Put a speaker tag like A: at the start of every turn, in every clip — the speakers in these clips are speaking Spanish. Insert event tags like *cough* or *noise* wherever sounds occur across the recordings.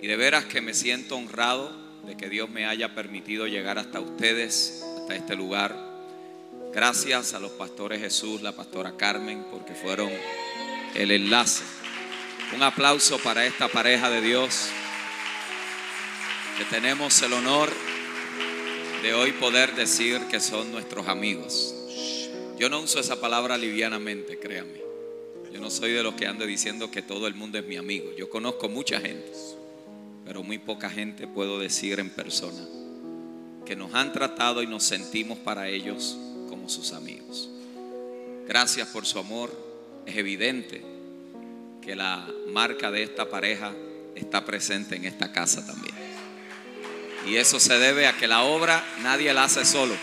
A: Y de veras que me siento honrado de que Dios me haya permitido llegar hasta ustedes, hasta este lugar. Gracias a los pastores Jesús, la pastora Carmen, porque fueron el enlace. Un aplauso para esta pareja de Dios, que tenemos el honor de hoy poder decir que son nuestros amigos. Yo no uso esa palabra livianamente, créanme. Yo no soy de los que ando diciendo que todo el mundo es mi amigo. Yo conozco mucha gente, pero muy poca gente puedo decir en persona que nos han tratado y nos sentimos para ellos como sus amigos. Gracias por su amor. Es evidente que la marca de esta pareja está presente en esta casa también. Y eso se debe a que la obra nadie la hace solo.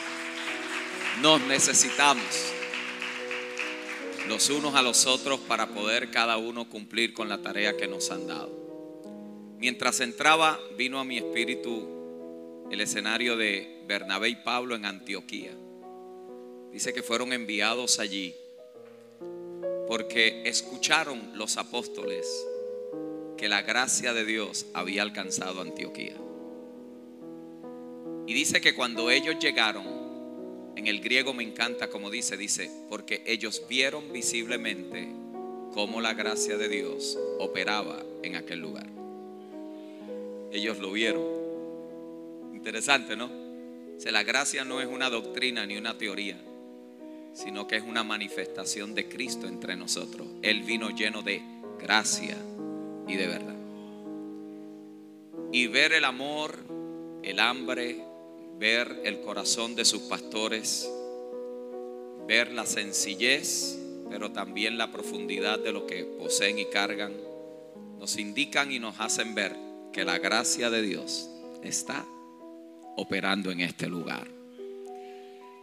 A: Nos necesitamos los unos a los otros para poder cada uno cumplir con la tarea que nos han dado. Mientras entraba, vino a mi espíritu el escenario de Bernabé y Pablo en Antioquía. Dice que fueron enviados allí porque escucharon los apóstoles que la gracia de Dios había alcanzado Antioquía. Y dice que cuando ellos llegaron, en el griego me encanta como dice, dice, porque ellos vieron visiblemente cómo la gracia de Dios operaba en aquel lugar. Ellos lo vieron. Interesante, ¿no? O la gracia no es una doctrina ni una teoría, sino que es una manifestación de Cristo entre nosotros. Él vino lleno de gracia y de verdad. Y ver el amor, el hambre, ver el corazón de sus pastores, ver la sencillez, pero también la profundidad de lo que poseen y cargan, nos indican y nos hacen ver que la gracia de Dios está operando en este lugar.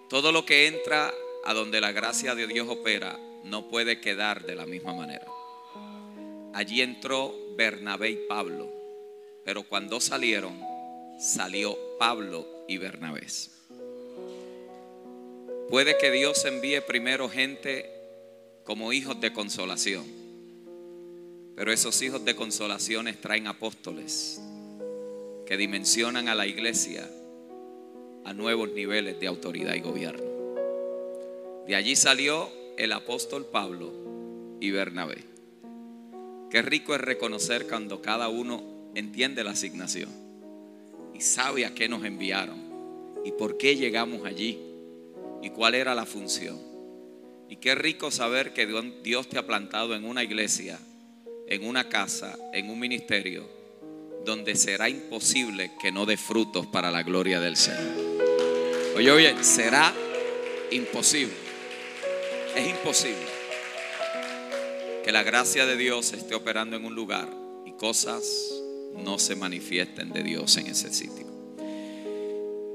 A: Todo lo que entra a donde la gracia de Dios opera no puede quedar de la misma manera. Allí entró Bernabé y Pablo, pero cuando salieron, salió Pablo y Bernabé. Puede que Dios envíe primero gente como hijos de consolación, pero esos hijos de consolaciones traen apóstoles que dimensionan a la iglesia a nuevos niveles de autoridad y gobierno. De allí salió el apóstol Pablo y Bernabé. Qué rico es reconocer cuando cada uno entiende la asignación y sabe a qué nos enviaron y por qué llegamos allí y cuál era la función. Y qué rico saber que Dios te ha plantado en una iglesia, en una casa, en un ministerio, donde será imposible que no dé frutos para la gloria del Señor. Oye, oye, será imposible. Es imposible que la gracia de Dios esté operando en un lugar y cosas no se manifiesten de Dios en ese sitio.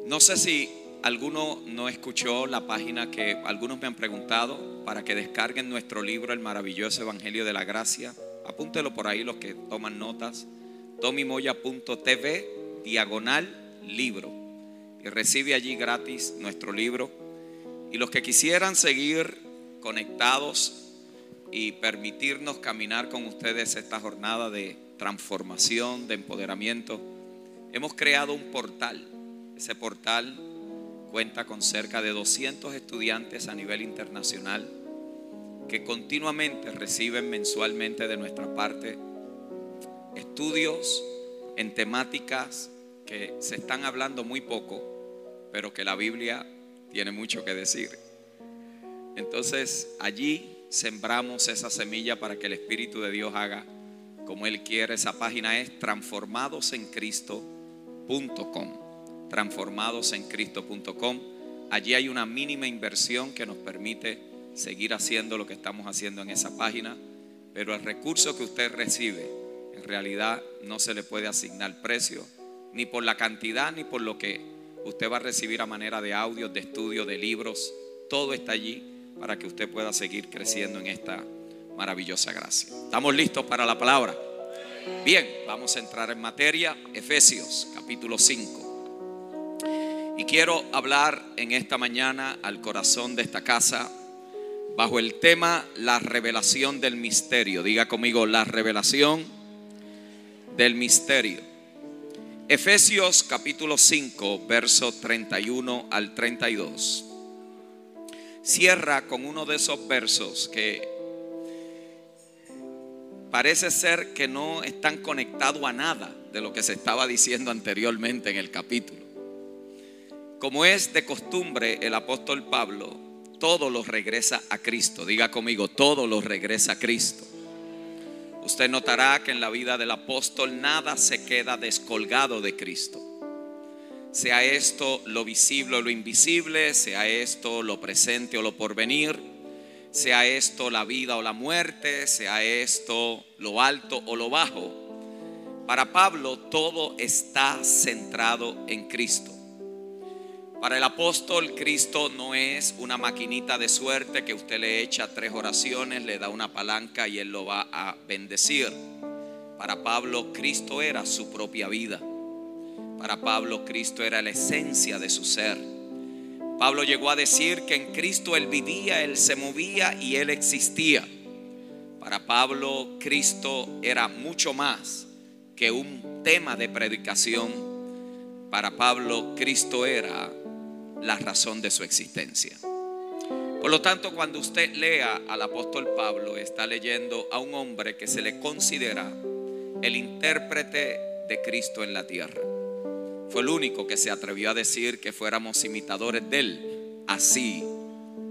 A: No sé si alguno no escuchó la página que algunos me han preguntado para que descarguen nuestro libro El maravilloso Evangelio de la Gracia. Apúntelo por ahí los que toman notas. tomimoya.tv diagonal libro. Y recibe allí gratis nuestro libro. Y los que quisieran seguir conectados y permitirnos caminar con ustedes esta jornada de transformación, de empoderamiento, hemos creado un portal. Ese portal cuenta con cerca de 200 estudiantes a nivel internacional que continuamente reciben mensualmente de nuestra parte estudios en temáticas que se están hablando muy poco, pero que la Biblia tiene mucho que decir. Entonces allí sembramos esa semilla para que el Espíritu de Dios haga como Él quiere. Esa página es transformadosencristo.com. Transformadosencristo.com. Allí hay una mínima inversión que nos permite seguir haciendo lo que estamos haciendo en esa página. Pero el recurso que usted recibe, en realidad no se le puede asignar precio, ni por la cantidad, ni por lo que usted va a recibir a manera de audios, de estudios, de libros. Todo está allí para que usted pueda seguir creciendo en esta maravillosa gracia. ¿Estamos listos para la palabra? Bien, vamos a entrar en materia. Efesios capítulo 5. Y quiero hablar en esta mañana al corazón de esta casa bajo el tema la revelación del misterio. Diga conmigo, la revelación del misterio. Efesios capítulo 5, verso 31 al 32. Cierra con uno de esos versos que parece ser que no están conectados a nada de lo que se estaba diciendo anteriormente en el capítulo. Como es de costumbre, el apóstol Pablo todo lo regresa a Cristo. Diga conmigo, todo lo regresa a Cristo. Usted notará que en la vida del apóstol nada se queda descolgado de Cristo. Sea esto lo visible o lo invisible, sea esto lo presente o lo porvenir, sea esto la vida o la muerte, sea esto lo alto o lo bajo. Para Pablo todo está centrado en Cristo. Para el apóstol, Cristo no es una maquinita de suerte que usted le echa tres oraciones, le da una palanca y él lo va a bendecir. Para Pablo, Cristo era su propia vida. Para Pablo, Cristo era la esencia de su ser. Pablo llegó a decir que en Cristo él vivía, él se movía y él existía. Para Pablo, Cristo era mucho más que un tema de predicación. Para Pablo, Cristo era la razón de su existencia. Por lo tanto, cuando usted lea al apóstol Pablo, está leyendo a un hombre que se le considera el intérprete de Cristo en la tierra. Fue el único que se atrevió a decir que fuéramos imitadores de él, así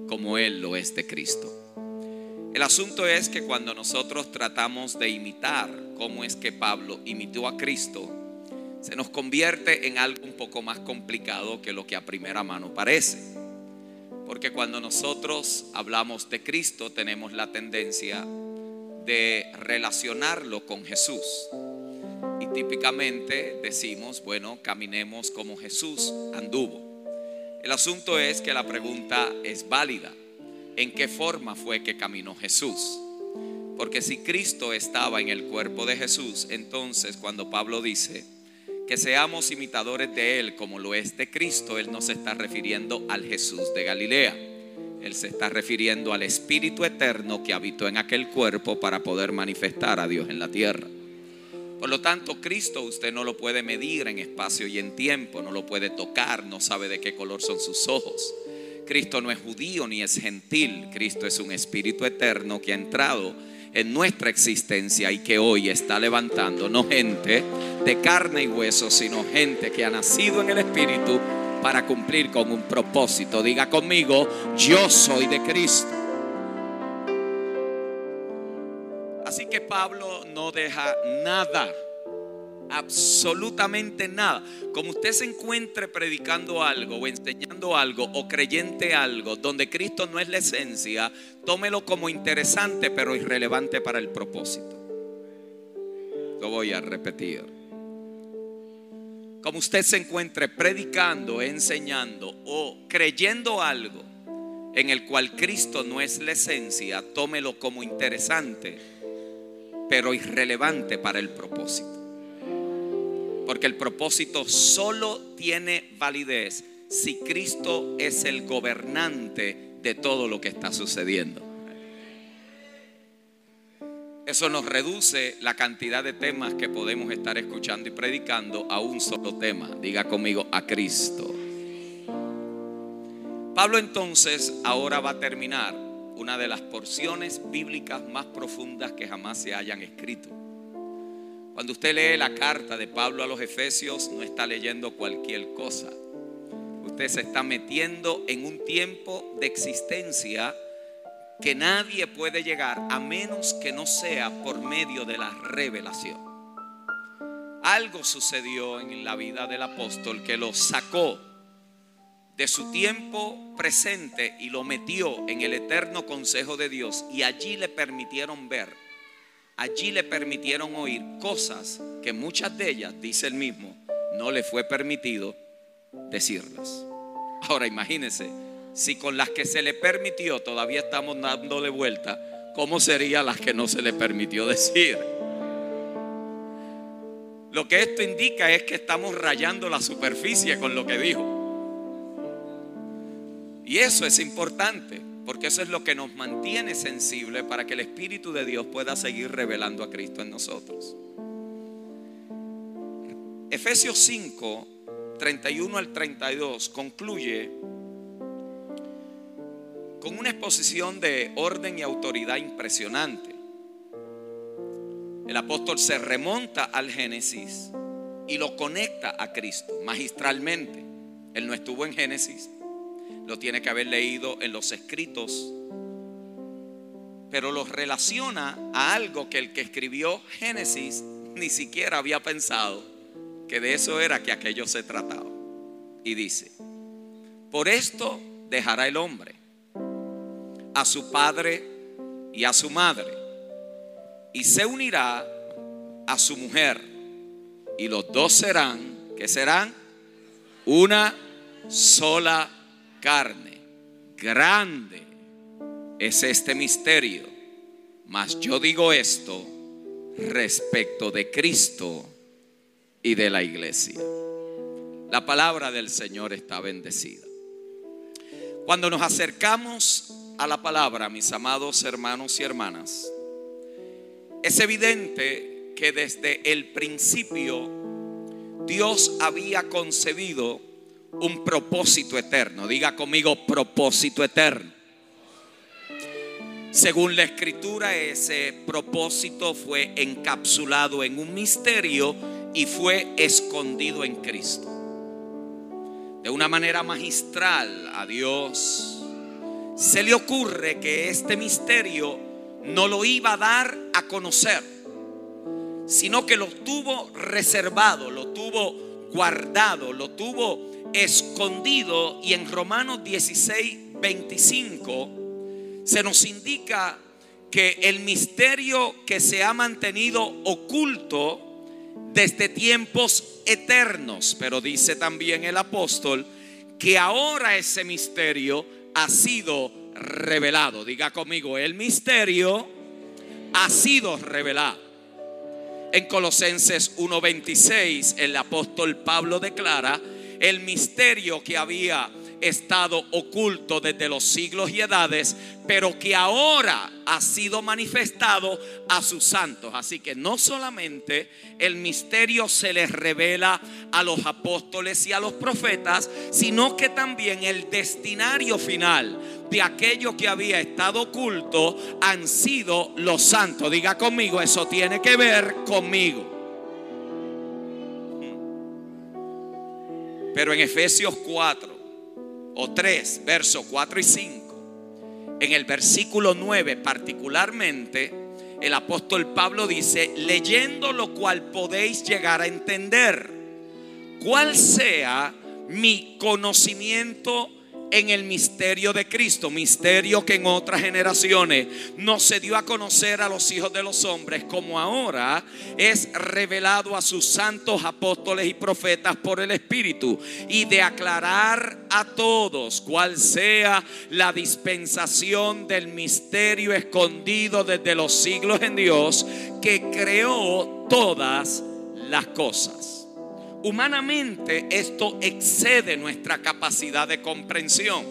A: como él lo es de Cristo. El asunto es que cuando nosotros tratamos de imitar cómo es que Pablo imitó a Cristo, se nos convierte en algo un poco más complicado que lo que a primera mano parece. Porque cuando nosotros hablamos de Cristo tenemos la tendencia de relacionarlo con Jesús. Y típicamente decimos, bueno, caminemos como Jesús anduvo. El asunto es que la pregunta es válida. ¿En qué forma fue que caminó Jesús? Porque si Cristo estaba en el cuerpo de Jesús, entonces cuando Pablo dice, que seamos imitadores de Él como lo es de Cristo, Él no se está refiriendo al Jesús de Galilea. Él se está refiriendo al Espíritu Eterno que habitó en aquel cuerpo para poder manifestar a Dios en la tierra. Por lo tanto, Cristo usted no lo puede medir en espacio y en tiempo, no lo puede tocar, no sabe de qué color son sus ojos. Cristo no es judío ni es gentil, Cristo es un Espíritu Eterno que ha entrado en nuestra existencia y que hoy está levantando, no gente de carne y hueso, sino gente que ha nacido en el Espíritu para cumplir con un propósito. Diga conmigo, yo soy de Cristo. Así que Pablo no deja nada absolutamente nada. Como usted se encuentre predicando algo o enseñando algo o creyente algo donde Cristo no es la esencia, tómelo como interesante pero irrelevante para el propósito. Lo voy a repetir. Como usted se encuentre predicando, enseñando o creyendo algo en el cual Cristo no es la esencia, tómelo como interesante pero irrelevante para el propósito. Porque el propósito solo tiene validez si Cristo es el gobernante de todo lo que está sucediendo. Eso nos reduce la cantidad de temas que podemos estar escuchando y predicando a un solo tema. Diga conmigo, a Cristo. Pablo entonces ahora va a terminar una de las porciones bíblicas más profundas que jamás se hayan escrito. Cuando usted lee la carta de Pablo a los Efesios, no está leyendo cualquier cosa. Usted se está metiendo en un tiempo de existencia que nadie puede llegar a menos que no sea por medio de la revelación. Algo sucedió en la vida del apóstol que lo sacó de su tiempo presente y lo metió en el eterno consejo de Dios y allí le permitieron ver allí le permitieron oír cosas que muchas de ellas, dice el mismo, no le fue permitido decirlas. Ahora imagínense, si con las que se le permitió todavía estamos dándole vuelta, ¿cómo serían las que no se le permitió decir? Lo que esto indica es que estamos rayando la superficie con lo que dijo. Y eso es importante. Porque eso es lo que nos mantiene sensible para que el Espíritu de Dios pueda seguir revelando a Cristo en nosotros. Efesios 5, 31 al 32 concluye con una exposición de orden y autoridad impresionante. El apóstol se remonta al Génesis y lo conecta a Cristo magistralmente. Él no estuvo en Génesis, lo tiene que haber leído en los escritos, pero lo relaciona a algo que el que escribió Génesis ni siquiera había pensado que de eso era que aquello se trataba. Y dice, por esto dejará el hombre a su padre y a su madre y se unirá a su mujer y los dos serán, que serán? Una sola carne. Grande es este misterio. Mas yo digo esto respecto de Cristo y de la iglesia. La palabra del Señor está bendecida. Cuando nos acercamos a la palabra, mis amados hermanos y hermanas, es evidente que desde el principio Dios había concebido un propósito eterno. Diga conmigo propósito eterno. Según la escritura, ese propósito fue encapsulado en un misterio y fue escondido en Cristo. De una manera magistral a Dios se le ocurre que este misterio no lo iba a dar a conocer, sino que lo tuvo reservado, lo tuvo guardado, lo tuvo escondido y en Romanos 16, 25 se nos indica que el misterio que se ha mantenido oculto desde tiempos eternos, pero dice también el apóstol que ahora ese misterio ha sido revelado. Diga conmigo, el misterio ha sido revelado. En Colosenses 1:26 el apóstol Pablo declara el misterio que había estado oculto desde los siglos y edades, pero que ahora ha sido manifestado a sus santos. Así que no solamente el misterio se les revela a los apóstoles y a los profetas, sino que también el destinario final de aquello que había estado oculto han sido los santos. Diga conmigo, eso tiene que ver conmigo. Pero en Efesios 4 o 3, versos 4 y 5, en el versículo 9 particularmente, el apóstol Pablo dice, leyendo lo cual podéis llegar a entender cuál sea mi conocimiento en el misterio de Cristo, misterio que en otras generaciones no se dio a conocer a los hijos de los hombres, como ahora es revelado a sus santos apóstoles y profetas por el Espíritu, y de aclarar a todos cuál sea la dispensación del misterio escondido desde los siglos en Dios, que creó todas las cosas. Humanamente esto excede nuestra capacidad de comprensión.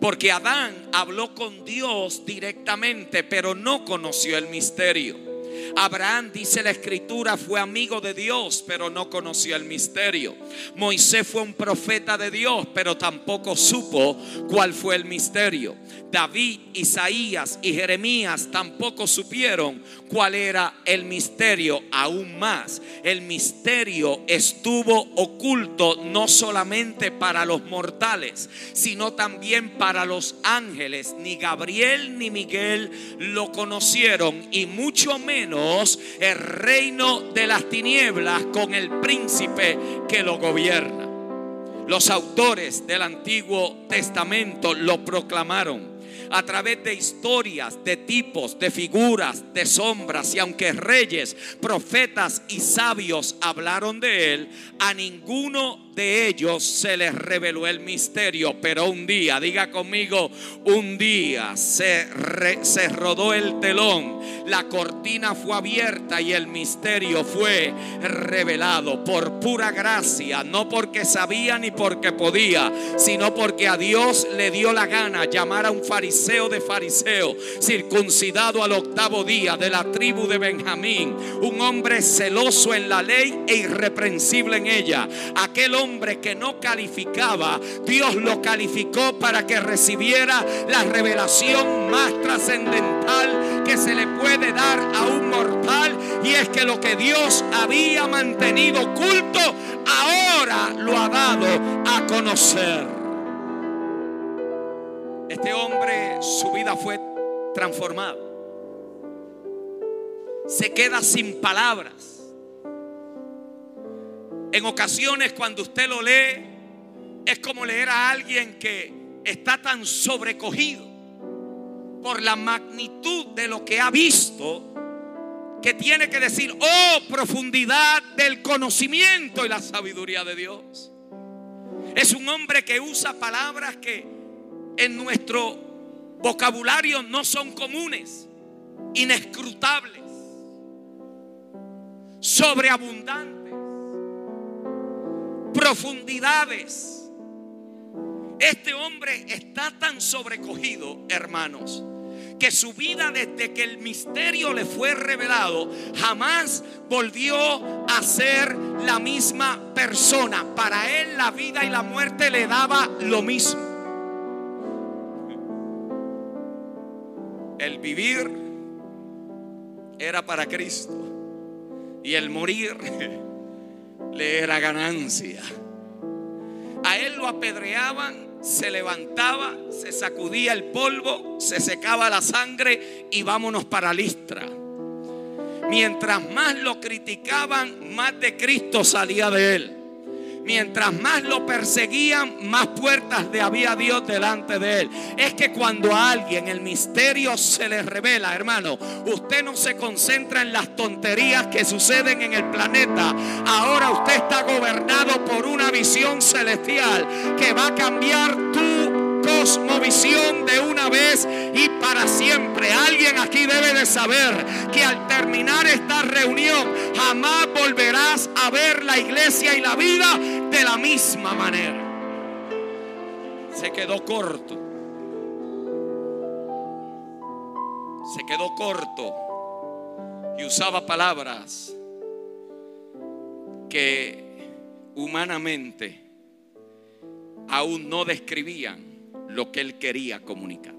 A: Porque Adán habló con Dios directamente, pero no conoció el misterio. Abraham, dice la escritura, fue amigo de Dios, pero no conoció el misterio. Moisés fue un profeta de Dios, pero tampoco supo cuál fue el misterio. David, Isaías y Jeremías tampoco supieron cuál era el misterio. Aún más, el misterio estuvo oculto no solamente para los mortales, sino también para los ángeles. Ni Gabriel ni Miguel lo conocieron y mucho menos el reino de las tinieblas con el príncipe que lo gobierna. Los autores del Antiguo Testamento lo proclamaron a través de historias, de tipos, de figuras, de sombras. Y aunque reyes, profetas y sabios hablaron de él, a ninguno de ellos se les reveló el misterio, pero un día, diga conmigo, un día se, se rodó el telón, la cortina fue abierta y el misterio fue revelado por pura gracia, no porque sabía ni porque podía, sino porque a Dios le dio la gana llamar a un fariseo de fariseo, circuncidado al octavo día de la tribu de Benjamín, un hombre celoso en la ley e irreprensible en ella. Aquel que no calificaba, Dios lo calificó para que recibiera la revelación más trascendental que se le puede dar a un mortal. Y es que lo que Dios había mantenido oculto, ahora lo ha dado a conocer. Este hombre, su vida fue transformada. Se queda sin palabras en ocasiones cuando usted lo lee, es como leer a alguien que está tan sobrecogido por la magnitud de lo que ha visto, que tiene que decir, oh, profundidad del conocimiento y la sabiduría de Dios. Es un hombre que usa palabras que en nuestro vocabulario no son comunes, inescrutables, sobreabundantes profundidades. Este hombre está tan sobrecogido, hermanos, que su vida desde que el misterio le fue revelado jamás volvió a ser la misma persona. Para él la vida y la muerte le daba lo mismo. El vivir era para Cristo y el morir le era ganancia. A él lo apedreaban, se levantaba, se sacudía el polvo, se secaba la sangre y vámonos para Listra. Mientras más lo criticaban, más de Cristo salía de él. Mientras más lo perseguían, más puertas de había Dios delante de él. Es que cuando a alguien el misterio se le revela, hermano, usted no se concentra en las tonterías que suceden en el planeta. Ahora usted está gobernado por una visión celestial que va a cambiar tu cosmovisión de una vez y para siempre. Alguien aquí debe de saber que al terminar esta reunión jamás volverás a ver la iglesia y la vida de la misma manera. Se quedó corto. Se quedó corto y usaba palabras que humanamente aún no describían lo que él quería comunicar.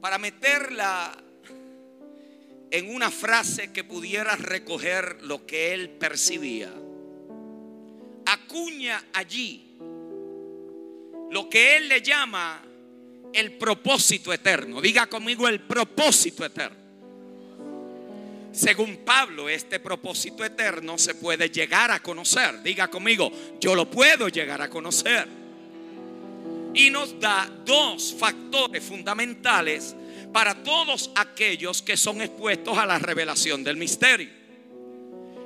A: Para meterla en una frase que pudiera recoger lo que él percibía, acuña allí lo que él le llama el propósito eterno. Diga conmigo el propósito eterno. Según Pablo, este propósito eterno se puede llegar a conocer. Diga conmigo, yo lo puedo llegar a conocer y nos da dos factores fundamentales para todos aquellos que son expuestos a la revelación del misterio.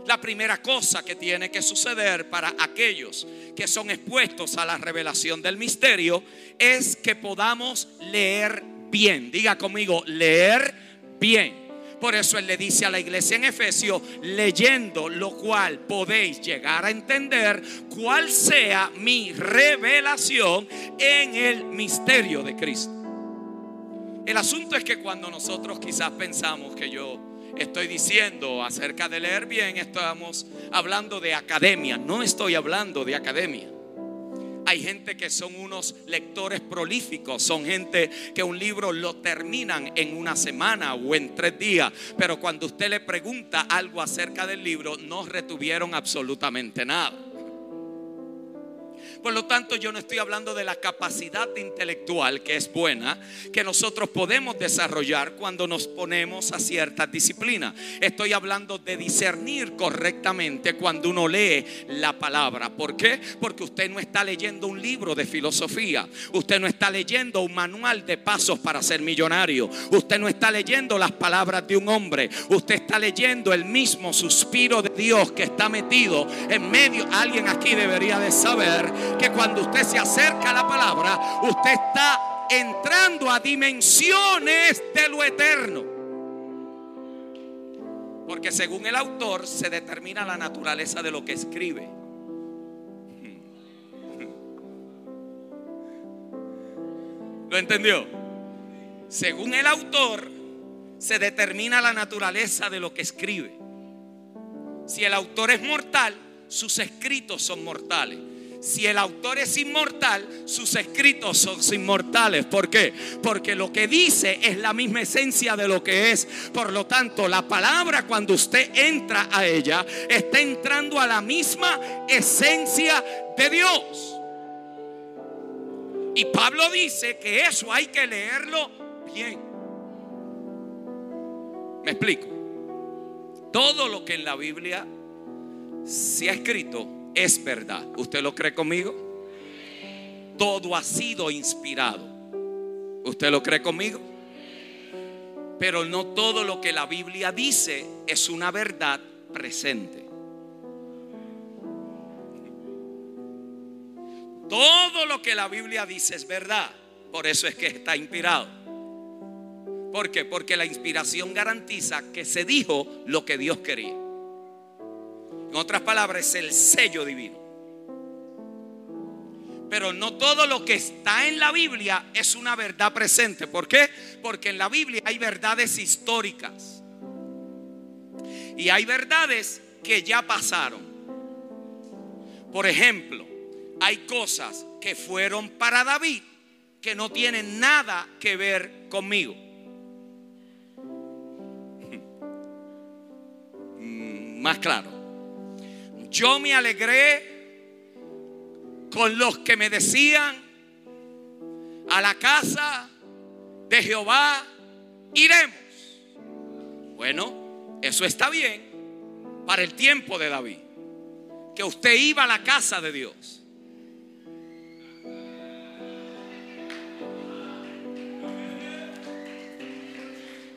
A: La primera cosa que tiene que suceder para aquellos que son expuestos a la revelación del misterio es que podamos leer bien. Diga conmigo, leer bien. Por eso Él le dice a la iglesia en Efesio, leyendo lo cual podéis llegar a entender cuál sea mi revelación en el misterio de Cristo. El asunto es que cuando nosotros quizás pensamos que yo estoy diciendo acerca de leer bien, estamos hablando de academia, no estoy hablando de academia. Hay gente que son unos lectores prolíficos, son gente que un libro lo terminan en una semana o en tres días, pero cuando usted le pregunta algo acerca del libro, no retuvieron absolutamente nada. Por lo tanto, yo no estoy hablando de la capacidad intelectual, que es buena, que nosotros podemos desarrollar cuando nos ponemos a ciertas disciplinas. Estoy hablando de discernir correctamente cuando uno lee la palabra. ¿Por qué? Porque usted no está leyendo un libro de filosofía. Usted no está leyendo un manual de pasos para ser millonario. Usted no está leyendo las palabras de un hombre. Usted está leyendo el mismo suspiro de Dios que está metido en medio. Alguien aquí debería de saber que cuando usted se acerca a la palabra, usted está entrando a dimensiones de lo eterno. Porque según el autor se determina la naturaleza de lo que escribe. ¿Lo entendió? Según el autor se determina la naturaleza de lo que escribe. Si el autor es mortal, sus escritos son mortales. Si el autor es inmortal, sus escritos son inmortales. ¿Por qué? Porque lo que dice es la misma esencia de lo que es. Por lo tanto, la palabra cuando usted entra a ella, está entrando a la misma esencia de Dios. Y Pablo dice que eso hay que leerlo bien. Me explico. Todo lo que en la Biblia se ha escrito es verdad. ¿Usted lo cree conmigo? Todo ha sido inspirado. ¿Usted lo cree conmigo? Pero no todo lo que la Biblia dice es una verdad presente. Todo lo que la Biblia dice es verdad. Por eso es que está inspirado. ¿Por qué? Porque la inspiración garantiza que se dijo lo que Dios quería. En otras palabras, es el sello divino. Pero no todo lo que está en la Biblia es una verdad presente. ¿Por qué? Porque en la Biblia hay verdades históricas. Y hay verdades que ya pasaron. Por ejemplo, hay cosas que fueron para David que no tienen nada que ver conmigo. *laughs* Mm, más claro. Yo me alegré con los que me decían, a la casa de Jehová iremos. Bueno, eso está bien para el tiempo de David, que usted iba a la casa de Dios.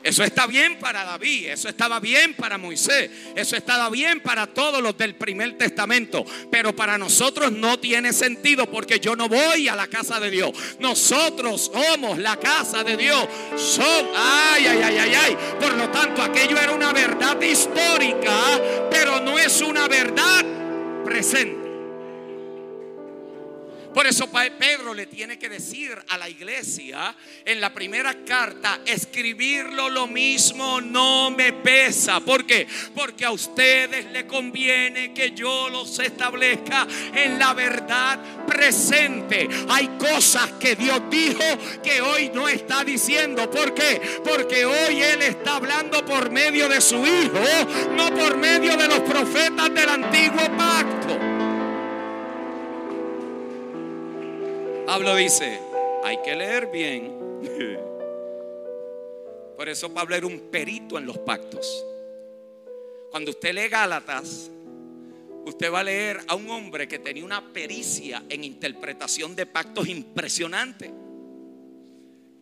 A: Eso está bien para David, eso estaba bien para Moisés, eso estaba bien para todos los del primer testamento, pero para nosotros no tiene sentido porque yo no voy a la casa de Dios. Nosotros somos la casa de Dios. Son, ay, ay, ay, ay, ay. Por lo tanto, aquello era una verdad histórica, pero no es una verdad presente. Por eso Pedro le tiene que decir a la iglesia en la primera carta, escribirlo lo mismo no me pesa. ¿Por qué? Porque a ustedes le conviene que yo los establezca en la verdad presente. Hay cosas que Dios dijo que hoy no está diciendo. ¿Por qué? Porque hoy Él está hablando por medio de su Hijo, no por medio de los profetas del antiguo pacto. Pablo dice, hay que leer bien. *laughs* Por eso Pablo era un perito en los pactos. Cuando usted lee Gálatas, usted va a leer a un hombre que tenía una pericia en interpretación de pactos impresionante.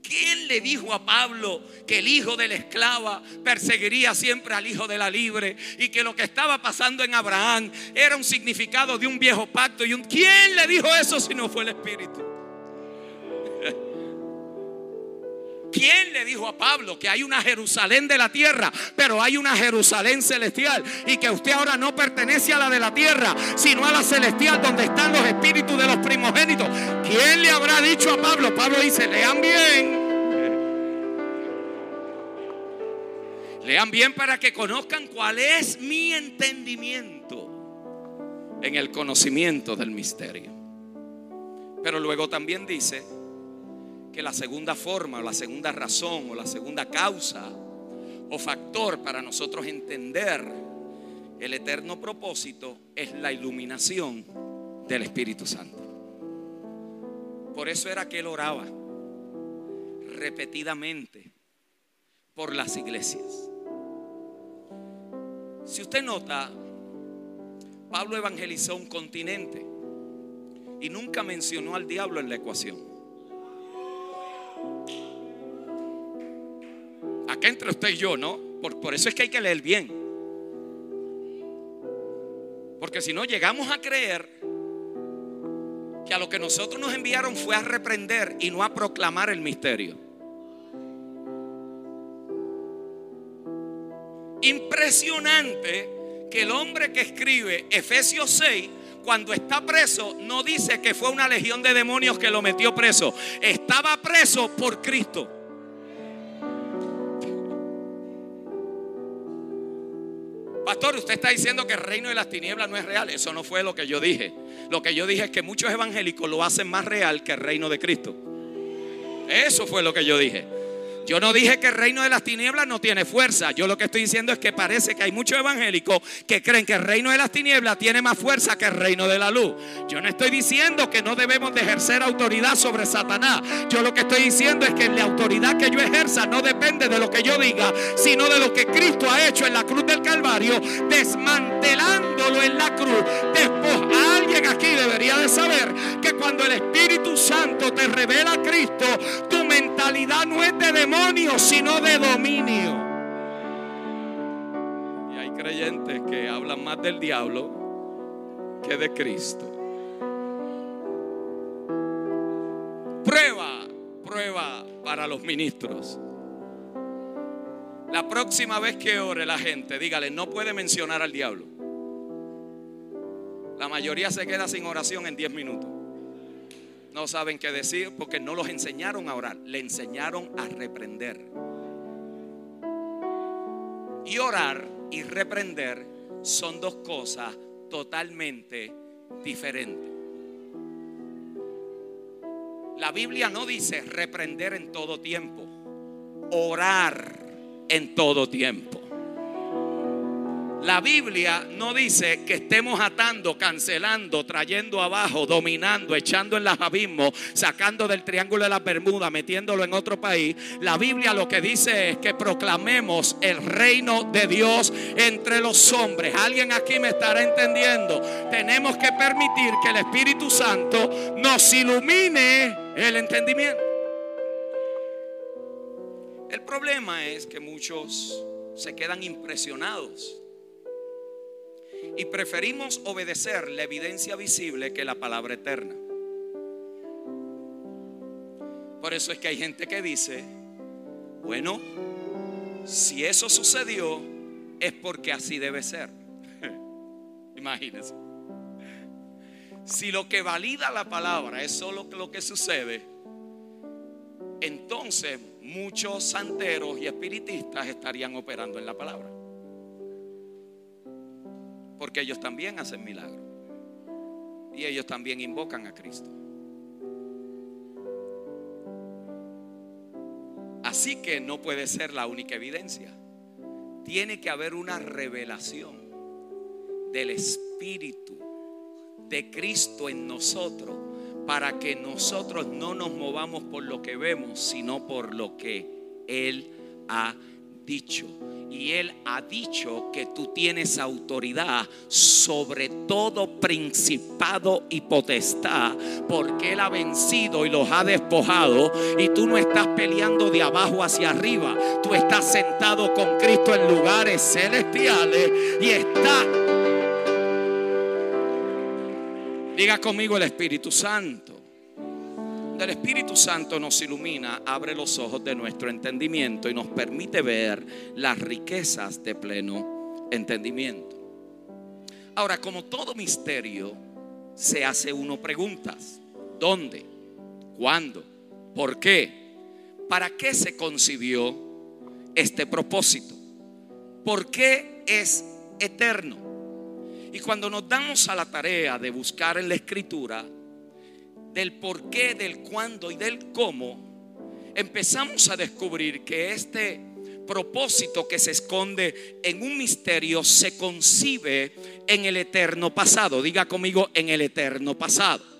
A: ¿Quién le dijo a Pablo que el hijo de la esclava perseguiría siempre al hijo de la libre y que lo que estaba pasando en Abraham era un significado de un viejo pacto? Y ¿Quién le dijo eso si no fue el Espíritu? ¿Quién le dijo a Pablo que hay una Jerusalén de la tierra, pero hay una Jerusalén celestial? Y que usted ahora no pertenece a la de la tierra, sino a la celestial donde están los espíritus de los primogénitos. ¿Quién le habrá dicho a Pablo? Pablo dice, lean bien. Lean bien para que conozcan cuál es mi entendimiento en el conocimiento del misterio. Pero luego también dice, que la segunda forma o la segunda razón o la segunda causa o factor para nosotros entender el eterno propósito es la iluminación del Espíritu Santo. Por eso era que él oraba repetidamente por las iglesias. Si usted nota, Pablo evangelizó un continente y nunca mencionó al diablo en la ecuación. Acá entre usted y yo, ¿no? Por, por eso es que hay que leer bien. Porque si no llegamos a creer que a lo que nosotros nos enviaron fue a reprender y no a proclamar el misterio. Impresionante que el hombre que escribe Efesios 6 cuando está preso, no dice que fue una legión de demonios que lo metió preso. Estaba preso por Cristo. Usted está diciendo que el reino de las tinieblas no es real. Eso no fue lo que yo dije. Lo que yo dije es que muchos evangélicos lo hacen más real que el reino de Cristo. Eso fue lo que yo dije. Yo no dije que el reino de las tinieblas no tiene fuerza. Yo lo que estoy diciendo es que parece que hay muchos evangélicos que creen que el reino de las tinieblas tiene más fuerza que el reino de la luz. Yo no estoy diciendo que no debemos de ejercer autoridad sobre Satanás. Yo lo que estoy diciendo es que la autoridad que yo ejerza no depende de lo que yo diga, sino de lo que Cristo ha hecho en la cruz del Calvario, desmantelándolo en la cruz. Después, alguien aquí debería de saber que cuando el Espíritu Santo te revela a Cristo, tu mentalidad no es de demonio, sino de dominio. Y hay creyentes que hablan más del diablo que de Cristo. Prueba, prueba para los ministros. La próxima vez que ore la gente, dígale, no puede mencionar al diablo. La mayoría se queda sin oración en 10 minutos. No saben qué decir porque no los enseñaron a orar, le enseñaron a reprender. Y orar y reprender son dos cosas totalmente diferentes. La Biblia no dice reprender en todo tiempo, orar en todo tiempo. La Biblia no dice que estemos atando, cancelando, trayendo abajo, dominando, echando en los abismos, sacando del triángulo de la Bermuda, metiéndolo en otro país. La Biblia lo que dice es que proclamemos el reino de Dios entre los hombres. ¿Alguien aquí me estará entendiendo? Tenemos que permitir que el Espíritu Santo nos ilumine el entendimiento. El problema es que muchos se quedan impresionados y preferimos obedecer la evidencia visible que la palabra eterna. Por eso es que hay gente que dice, bueno, si eso sucedió es porque así debe ser. *laughs* Imagínense. Si lo que valida la palabra es solo lo que sucede, entonces muchos santeros y espiritistas estarían operando en la palabra. Porque ellos también hacen milagros. Y ellos también invocan a Cristo. Así que no puede ser la única evidencia. Tiene que haber una revelación del Espíritu de Cristo en nosotros para que nosotros no nos movamos por lo que vemos, sino por lo que Él ha dicho y Él ha dicho que tú tienes autoridad sobre todo principado y potestad, porque Él ha vencido y los ha despojado. Y tú no estás peleando de abajo hacia arriba, tú estás sentado con Cristo en lugares celestiales y está. Diga conmigo el Espíritu Santo el Espíritu Santo nos ilumina, abre los ojos de nuestro entendimiento y nos permite ver las riquezas de pleno entendimiento. Ahora, como todo misterio, se hace uno preguntas. ¿Dónde? ¿Cuándo? ¿Por qué? ¿Para qué se concibió este propósito? ¿Por qué es eterno? Y cuando nos damos a la tarea de buscar en la escritura, del por qué, del cuándo y del cómo, empezamos a descubrir que este propósito que se esconde en un misterio se concibe en el eterno pasado. Diga conmigo en el eterno pasado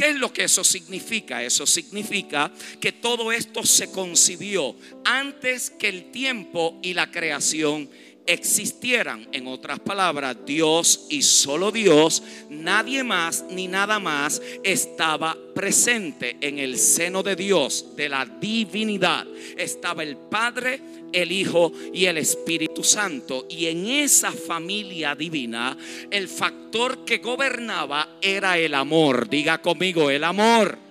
B: ¿Qué es lo que eso significa? Eso significa que todo esto se concibió antes que el tiempo y la creación existieran. En otras palabras, Dios y solo Dios, nadie más ni nada más estaba presente en el seno de Dios, de la divinidad. Estaba el Padre, el Hijo y el Espíritu Santo. Y en esa familia divina, el factor que gobernaba era el amor. Diga conmigo, el amor.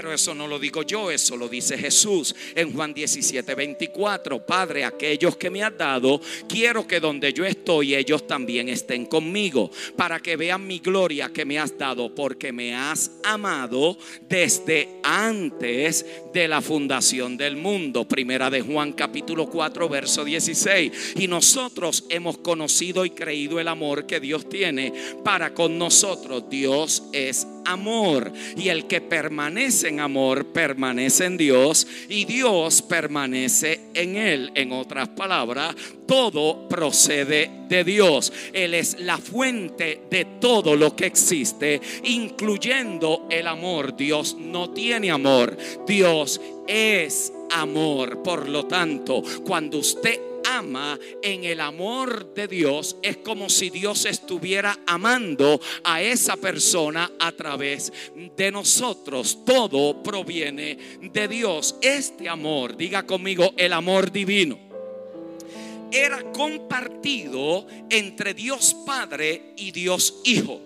B: Pero eso no lo digo yo, eso lo dice Jesús en Juan 17, 24. Padre, aquellos que me has dado, quiero que donde yo estoy, ellos también estén conmigo, para que vean mi gloria que me has dado, porque me has amado desde antes de la fundación del mundo. Primera de Juan capítulo 4, verso 16. Y nosotros hemos conocido y creído el amor que Dios tiene para con nosotros. Dios es amor. Y el que permanece en amor permanece en Dios y Dios permanece en él. En otras palabras, todo procede de Dios. Él es la fuente de todo lo que existe, incluyendo el amor. Dios no tiene amor. Dios es amor. Por lo tanto, cuando usted ama en el amor de Dios, es como si Dios estuviera amando a esa persona a través de nosotros. Todo proviene de Dios. Este amor, diga conmigo, el amor divino era compartido entre Dios Padre y Dios Hijo.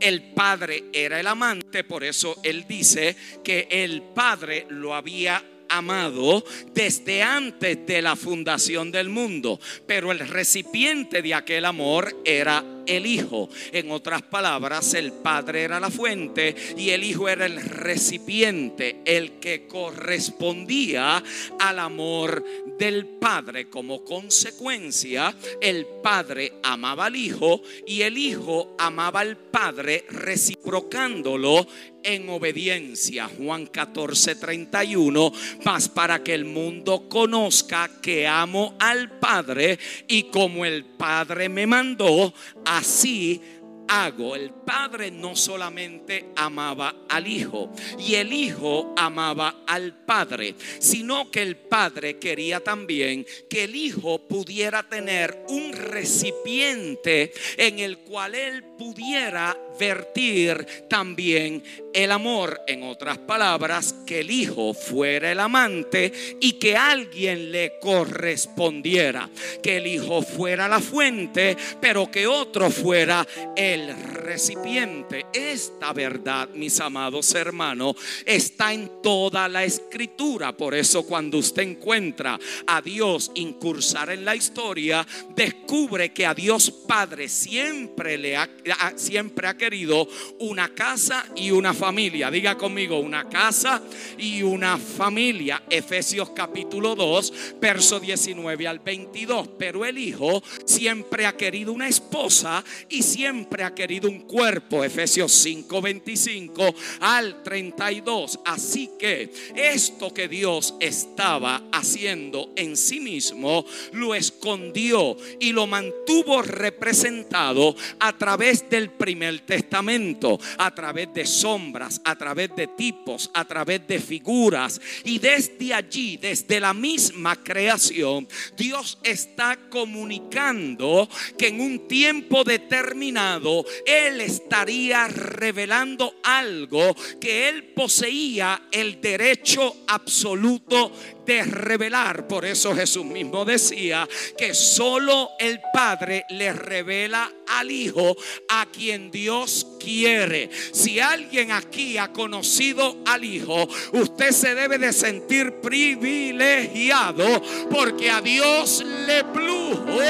B: El Padre era el amante, por eso Él dice que el Padre lo había amado desde antes de la fundación del mundo, pero el recipiente de aquel amor era el Hijo. En otras palabras, el Padre era la fuente y el Hijo era el recipiente, el que correspondía al amor del Padre. Como consecuencia, el Padre amaba al Hijo y el Hijo amaba al Padre reciprocándolo en obediencia. Juan 14, 31. Más para que el mundo conozca que amo al Padre y como el Padre me mandó, así hago. El Padre no solamente amaba al Hijo y el Hijo amaba al Padre, sino que el Padre quería también que el Hijo pudiera tener un recipiente en el cual él pudiera vertir también el amor. En otras palabras, que el hijo fuera el amante y que alguien le correspondiera. Que el hijo fuera la fuente, pero que otro fuera el recipiente. Esta verdad, mis amados hermanos, está en toda la escritura. Por eso cuando usted encuentra a Dios incursar en la historia, descubre que a Dios Padre siempre le ha, siempre ha querido una casa y una familia. Diga conmigo, una casa y una familia. Efesios capítulo 2, verso 19 al 22. Pero el Hijo siempre ha querido una esposa y siempre ha querido un cuerpo. Efesios 5, 25 al 32. Así que esto que Dios estaba haciendo en sí mismo, lo escondió y lo mantuvo representado a través del primer testamento, a través de sombras, a través de tipos, a través de figuras. Y desde allí, desde la misma creación, Dios está comunicando que en un tiempo determinado Él estaría revelando algo que Él poseía el derecho absoluto de revelar. Por eso Jesús mismo decía que solo el Padre le revela al Hijo a quien Dios quiere. Si alguien aquí ha conocido al Hijo, usted se debe de sentir privilegiado porque a Dios le plujo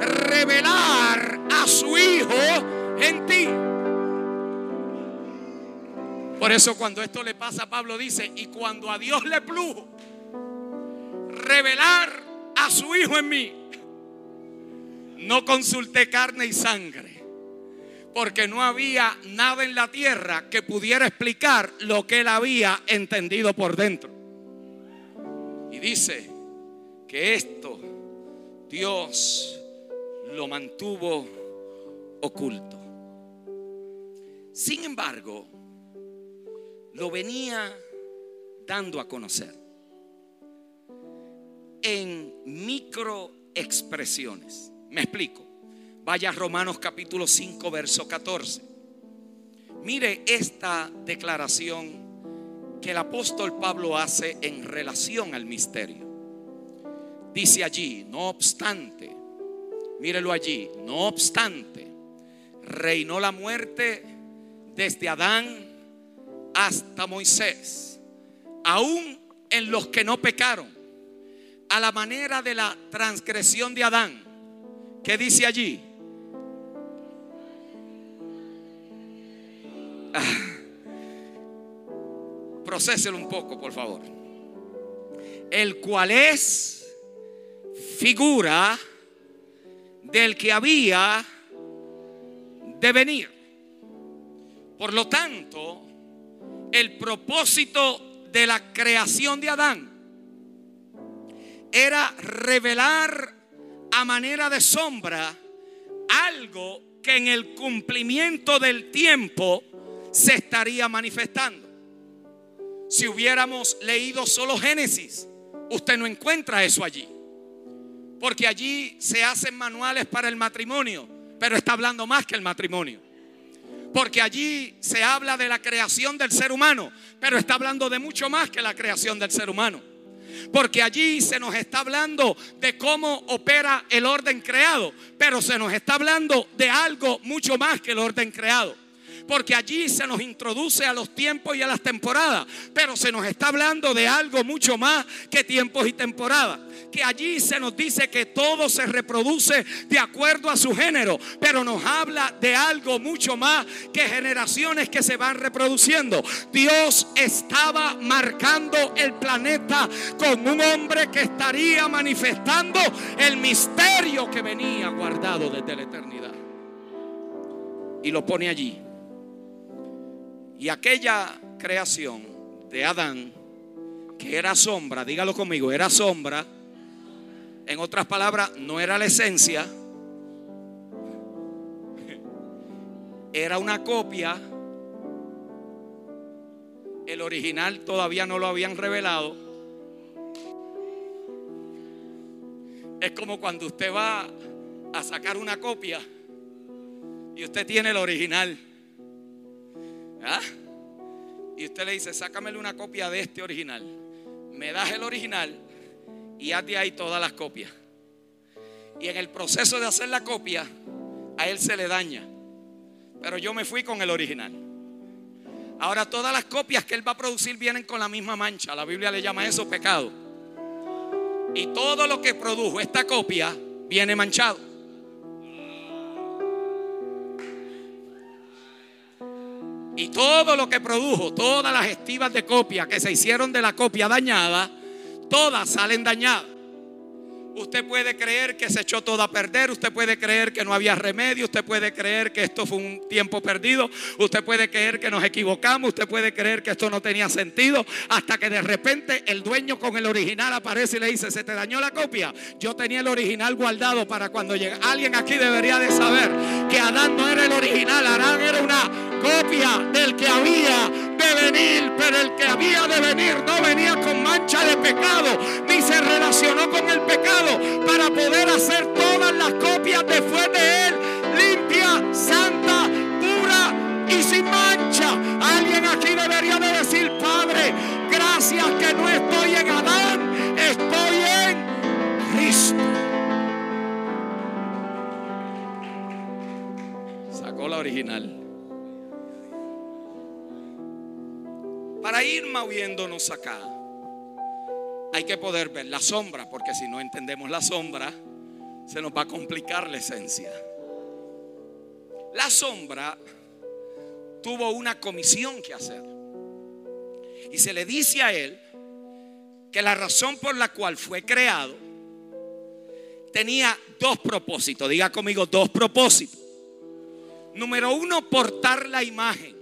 B: revelar a su Hijo en ti. Por eso cuando esto le pasa a Pablo dice, y cuando a Dios le plujo revelar a su Hijo en mí. No consulté carne y sangre, porque no había nada en la tierra que pudiera explicar lo que él había entendido por dentro. Y dice que esto Dios lo mantuvo oculto. Sin embargo, lo venía dando a conocer en microexpresiones. Me explico. Vaya a Romanos capítulo 5, verso 14. Mire esta declaración que el apóstol Pablo hace en relación al misterio. Dice allí, no obstante, mírelo allí, no obstante, reinó la muerte desde Adán hasta Moisés, aún en los que no pecaron, a la manera de la transgresión de Adán. ¿Qué dice allí? Ah. Procéselo un poco, por favor. El cual es figura del que había de venir. Por lo tanto, el propósito de la creación de Adán era revelar a manera de sombra algo que en el cumplimiento del tiempo se estaría manifestando. Si hubiéramos leído solo Génesis, usted no encuentra eso allí. Porque allí se hacen manuales para el matrimonio, pero está hablando más que el matrimonio. Porque allí se habla de la creación del ser humano, pero está hablando de mucho más que la creación del ser humano. Porque allí se nos está hablando de cómo opera el orden creado, pero se nos está hablando de algo mucho más que el orden creado porque allí se nos introduce a los tiempos y a las temporadas, pero se nos está hablando de algo mucho más que tiempos y temporadas. Que allí se nos dice que todo se reproduce de acuerdo a su género, pero nos habla de algo mucho más que generaciones que se van reproduciendo. Dios estaba marcando el planeta con un hombre que estaría manifestando el misterio que venía guardado desde la eternidad. Y lo pone allí. Y aquella creación de Adán, que era sombra, dígalo conmigo, era sombra, en otras palabras, no era la esencia, era una copia, el original todavía no lo habían revelado. Es como cuando usted va a sacar una copia y usted tiene el original. ¿Ah? Y usted le dice, sácamele una copia de este original. Me das el original y haz de ahí todas las copias. Y en el proceso de hacer la copia, a él se le daña. Pero yo me fui con el original. Ahora todas las copias que él va a producir vienen con la misma mancha. La Biblia le llama eso pecado. Y todo lo que produjo esta copia viene manchado. Y todo lo que produjo, todas las estivas de copia que se hicieron de la copia dañada, todas salen dañadas. Usted puede creer que se echó todo a perder, usted puede creer que no había remedio, usted puede creer que esto fue un tiempo perdido, usted puede creer que nos equivocamos, usted puede creer que esto no tenía sentido, hasta que de repente el dueño con el original aparece y le dice, se te dañó la copia, yo tenía el original guardado para cuando llegue. Alguien aquí debería de saber que Adán no era el original, Adán era una copia del que había de venir, pero el que había de venir no venía con mancha de pecado, ni se relacionó con el pecado para poder hacer todas las copias después de él, limpia, santa, pura y sin mancha. Alguien aquí debería de decir, Padre, gracias que no estoy en Adán, estoy en Cristo. Sacó la original. Para ir moviéndonos acá hay que poder ver la sombra, porque si no entendemos la sombra, se nos va a complicar la esencia. La sombra tuvo una comisión que hacer. Y se le dice a él que la razón por la cual fue creado tenía dos propósitos. Diga conmigo, dos propósitos. Número uno, portar la imagen.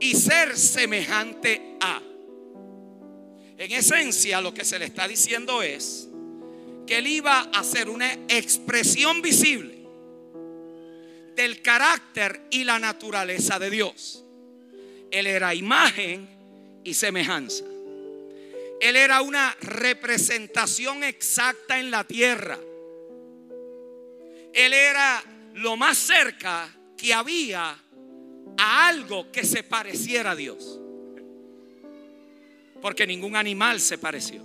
B: Y ser semejante a. En esencia lo que se le está diciendo es que él iba a ser una expresión visible del carácter y la naturaleza de Dios. Él era imagen y semejanza. Él era una representación exacta en la tierra. Él era lo más cerca que había a algo que se pareciera a Dios. Porque ningún animal se pareció.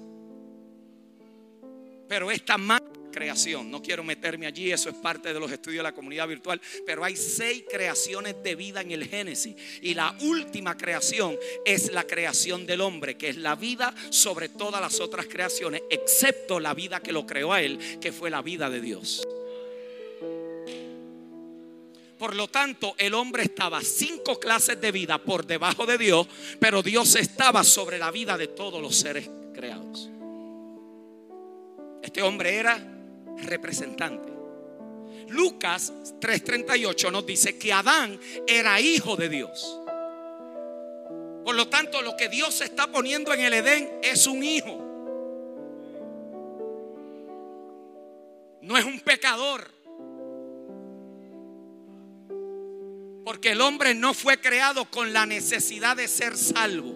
B: Pero esta más creación, no quiero meterme allí, eso es parte de los estudios de la comunidad virtual, pero hay seis creaciones de vida en el Génesis. Y la última creación es la creación del hombre, que es la vida sobre todas las otras creaciones, excepto la vida que lo creó a él, que fue la vida de Dios. Por lo tanto, el hombre estaba cinco clases de vida por debajo de Dios, pero Dios estaba sobre la vida de todos los seres creados. Este hombre era representante. Lucas 3:38 nos dice que Adán era hijo de Dios. Por lo tanto, lo que Dios está poniendo en el Edén es un hijo. No es un pecador. Porque el hombre no fue creado con la necesidad de ser salvo.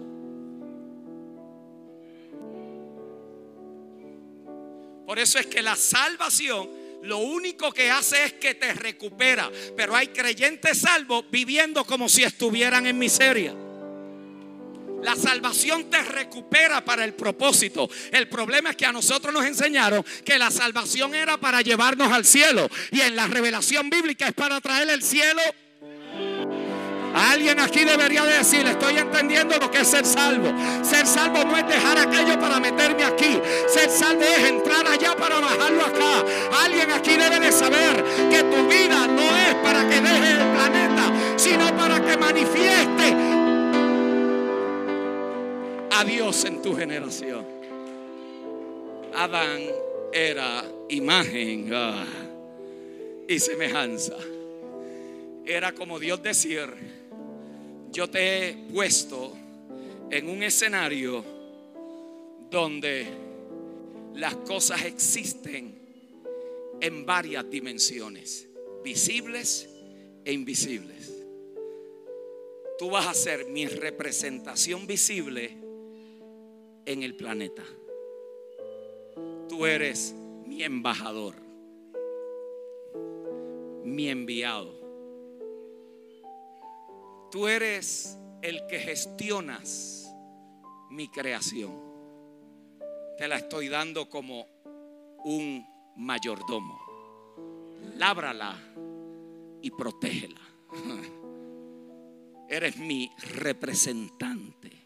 B: Por eso es que la salvación lo único que hace es que te recupera. Pero hay creyentes salvos viviendo como si estuvieran en miseria. La salvación te recupera para el propósito. El problema es que a nosotros nos enseñaron que la salvación era para llevarnos al cielo. Y en la revelación bíblica es para traer el cielo Alguien aquí debería decir, estoy entendiendo lo que es ser salvo. Ser salvo no es dejar aquello para meterme aquí. Ser salvo es entrar allá para bajarlo acá. Alguien aquí debe de saber que tu vida no es para que deje el planeta, sino para que manifieste a Dios en tu generación. Adán era imagen ah, y semejanza. Era como Dios decir, yo te he puesto en un escenario donde las cosas existen en varias dimensiones, visibles e invisibles. Tú vas a ser mi representación visible en el planeta. Tú eres mi embajador, mi enviado. Tú eres el que gestionas mi creación. Te la estoy dando como un mayordomo. Lábrala y protégela. *laughs* Eres mi representante.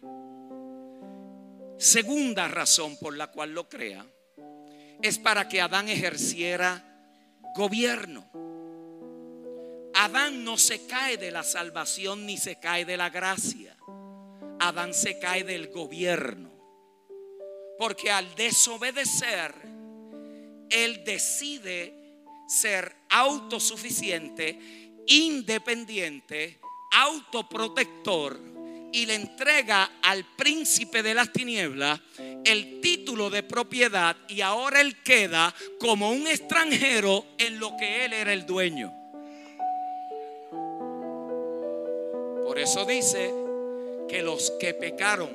B: Segunda razón por la cual lo crea es para que Adán ejerciera gobierno. Adán no se cae de la salvación ni se cae de la gracia. Adán se cae del gobierno. Porque al desobedecer, él decide ser autosuficiente, independiente, autoprotector y le entrega al príncipe de las tinieblas el título de propiedad y ahora él queda como un extranjero en lo que él era el dueño. Por eso dice que los que pecaron,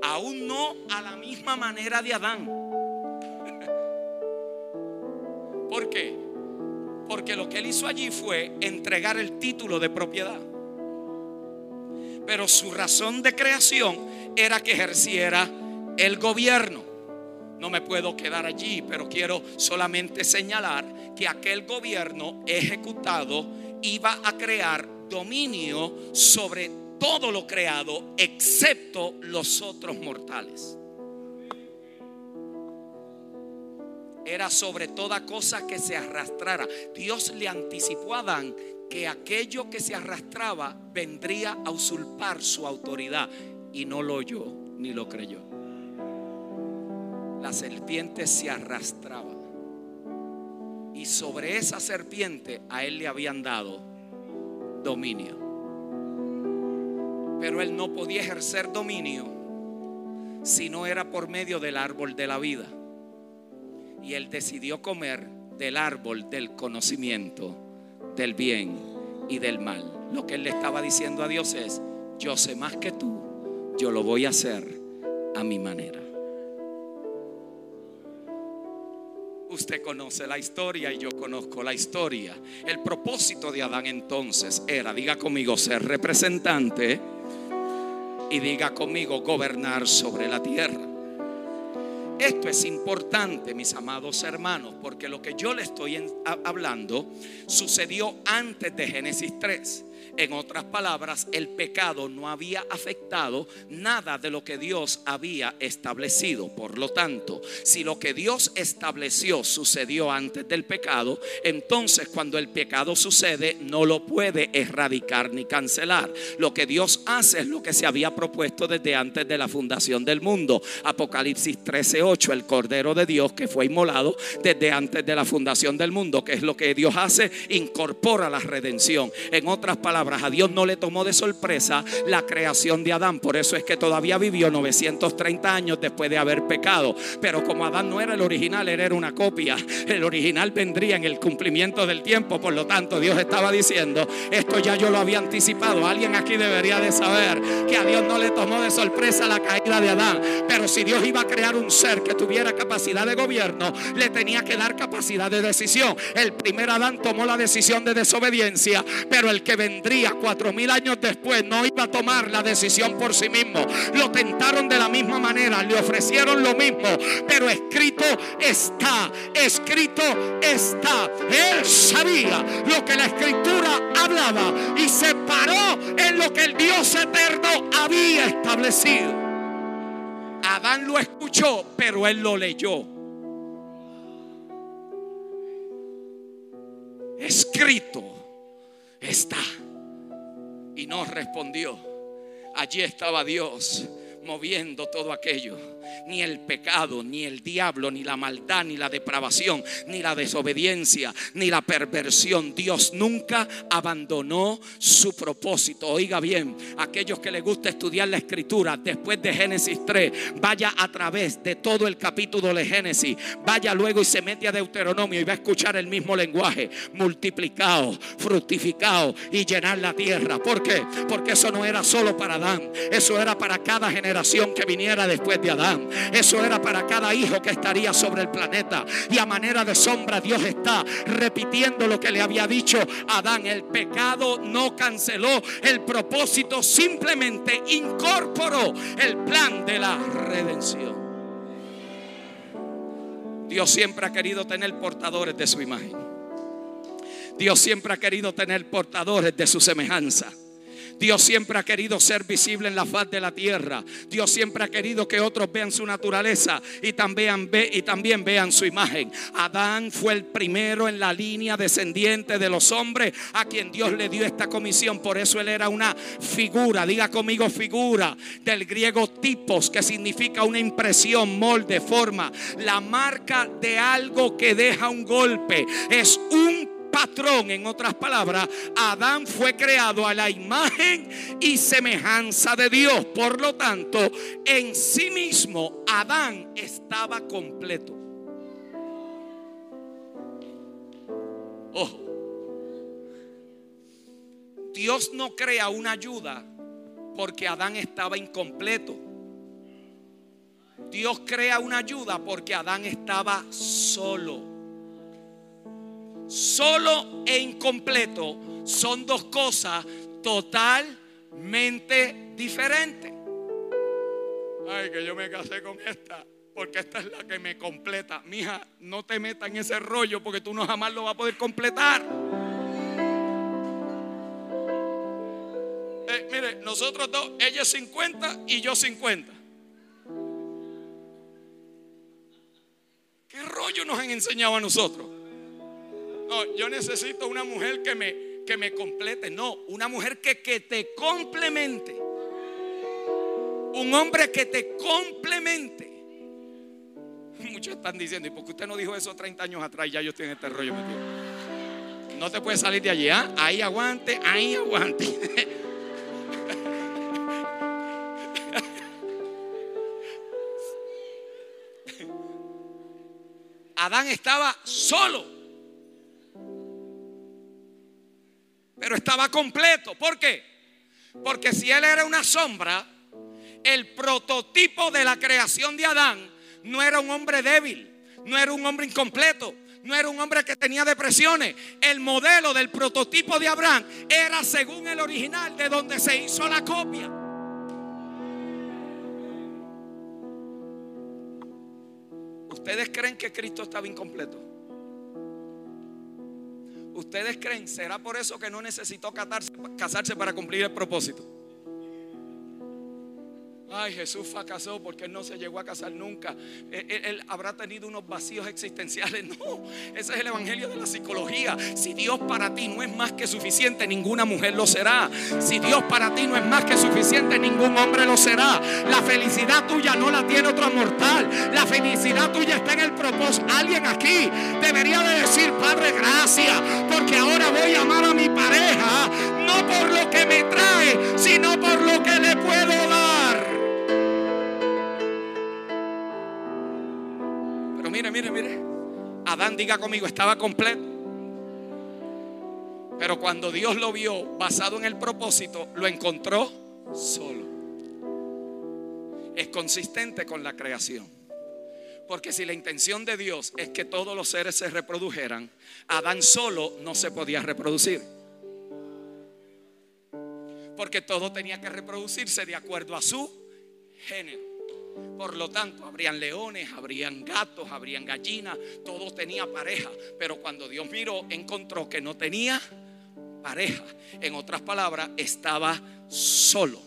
B: aún no a la misma manera de Adán. *laughs* ¿Por qué? Porque lo que él hizo allí fue entregar el título de propiedad. Pero su razón de creación era que ejerciera el gobierno. No me puedo quedar allí, pero quiero solamente señalar que aquel gobierno ejecutado iba a crear dominio sobre todo lo creado excepto los otros mortales. Era sobre toda cosa que se arrastrara. Dios le anticipó a Adán que aquello que se arrastraba vendría a usurpar su autoridad y no lo oyó ni lo creyó. La serpiente se arrastraba y sobre esa serpiente a él le habían dado dominio. Pero él no podía ejercer dominio si no era por medio del árbol de la vida. Y él decidió comer del árbol del conocimiento del bien y del mal. lo que él le estaba diciendo a Dios es, yo sé más que tú, yo lo voy a hacer a mi manera. Usted conoce la historia y yo conozco la historia. El propósito de Adán entonces era, diga conmigo, ser representante y diga conmigo, gobernar sobre la tierra. Esto es importante, mis amados hermanos, porque lo que yo le estoy hablando sucedió antes de Génesis 3. En otras palabras, el pecado no había afectado nada de lo que Dios había establecido. Por lo tanto, si lo que Dios estableció sucedió antes del pecado, entonces cuando el pecado sucede no lo puede erradicar ni cancelar. Lo que Dios hace es lo que se había propuesto desde antes de la fundación del mundo. Apocalipsis 13:8, el Cordero de Dios que fue inmolado desde antes de la fundación del mundo, que es lo que Dios hace, incorpora la redención. En otras palabras, a Dios no le tomó de sorpresa la creación de Adán. Por eso es que todavía vivió 930 años después de haber pecado. Pero como Adán no era el original, él era una copia. El original vendría en el cumplimiento del tiempo. Por lo tanto, Dios estaba diciendo, esto ya yo lo había anticipado. Alguien aquí debería de saber que a Dios no le tomó de sorpresa la caída de Adán. Pero si Dios iba a crear un ser que tuviera capacidad de gobierno, le tenía que dar capacidad de decisión. El primer Adán tomó la decisión de desobediencia, pero el que vendría cuatro mil años después no iba a tomar la decisión por sí mismo. Lo tentaron de la misma manera, le ofrecieron lo mismo, pero escrito está, escrito está. Él sabía lo que la escritura hablaba y se paró en lo que el Dios eterno había establecido. Adán lo escuchó, pero él lo leyó. Escrito está y no respondió. Allí estaba Dios moviendo todo aquello. Ni el pecado, ni el diablo, ni la maldad, ni la depravación, ni la desobediencia, ni la perversión. Dios nunca abandonó su propósito. Oiga bien, aquellos que les gusta estudiar la escritura después de Génesis 3, vaya a través de todo el capítulo de Génesis. Vaya luego y se mete a Deuteronomio y va a escuchar el mismo lenguaje. Multiplicado, fructificado y llenar la tierra. ¿Por qué? Porque eso no era solo para Adán. Eso era para cada generación que viniera después de Adán. Eso era para cada hijo que estaría sobre el planeta. Y a manera de sombra Dios está repitiendo lo que le había dicho a Adán. El pecado no canceló el propósito, simplemente incorporó el plan de la redención. Dios siempre ha querido tener portadores de su imagen. Dios siempre ha querido tener portadores de su semejanza. Dios siempre ha querido ser visible en la faz de la tierra. Dios siempre ha querido que otros vean su naturaleza y también, vean su imagen. Adán fue el primero en la línea descendiente de los hombres a quien Dios le dio esta comisión. Por eso él era una figura, diga conmigo figura, del griego tipos, que significa una impresión, molde, forma, la marca de algo que deja un golpe. Es un patrón. En otras palabras, Adán fue creado a la imagen y semejanza de Dios. Por lo tanto, en sí mismo, Adán estaba completo. Ojo. Dios no crea una ayuda porque Adán estaba incompleto. Dios crea una ayuda porque Adán estaba solo solo e incompleto son dos cosas totalmente diferentes. Ay, que yo me casé con esta, porque esta es la que me completa. Mija, no te metas en ese rollo porque tú no jamás lo vas a poder completar. Eh, mire, nosotros dos, ella 50 y yo 50. ¿Qué rollo nos han enseñado a nosotros? No, yo necesito una mujer que me, que me complete. No, una mujer que, que te complemente. Un hombre que te complemente. *laughs* Muchos están diciendo, ¿y por qué usted no dijo eso 30 años atrás? Ya yo estoy en este rollo. No te puedes salir de allí, ¿ah? Ahí aguante, ahí aguante. *laughs* Adán estaba solo. Pero estaba completo. ¿Por qué? Porque si él era una sombra, el prototipo de la creación de Adán no era un hombre débil, no era un hombre incompleto, no era un hombre que tenía depresiones. El modelo del prototipo de Abraham era según el original de donde se hizo la copia. ¿Ustedes creen que Cristo estaba incompleto? ¿Ustedes creen? ¿Será por eso que no necesitó casarse para cumplir el propósito? Ay, Jesús fracasó porque él no se llegó a casar nunca. Él, habrá tenido unos vacíos existenciales. *laughs* No, ese es el evangelio de la psicología. Si Dios para ti no es más que suficiente, ninguna mujer lo será. Si Dios para ti no es más que suficiente, ningún hombre lo será. La felicidad tuya no la tiene otro mortal. La felicidad tuya está en el propósito. Alguien aquí debería de decir, Padre, gracias, porque ahora voy a amar a mi pareja, no por lo que me trae, sino por lo que le mire, mire. Adán, diga conmigo, estaba completo. Pero cuando Dios lo vio basado en el propósito, lo encontró solo. Es consistente con la creación. Porque si la intención de Dios es que todos los seres se reprodujeran, Adán solo no se podía reproducir. Porque todo tenía que reproducirse de acuerdo a su género. Por lo tanto, habrían leones, habrían gatos, habrían gallinas, todo tenía pareja. Pero cuando Dios miró, encontró que no tenía pareja. En otras palabras, estaba solo.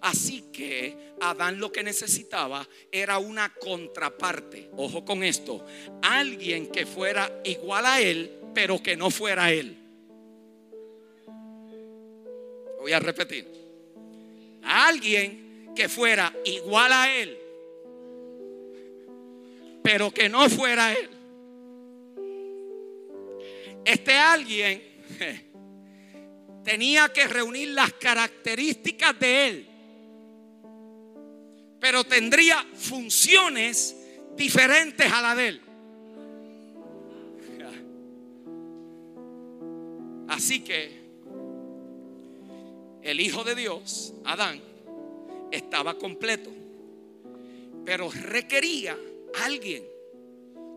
B: Así que Adán lo que necesitaba era una contraparte. Ojo con esto. Alguien que fuera igual a él, pero que no fuera él. Voy a repetir. Alguien que fuera igual a él, pero que no fuera él. Este alguien tenía que reunir las características de él, pero tendría funciones diferentes a la de él. Así que el Hijo de Dios, Adán, estaba completo, pero requería alguien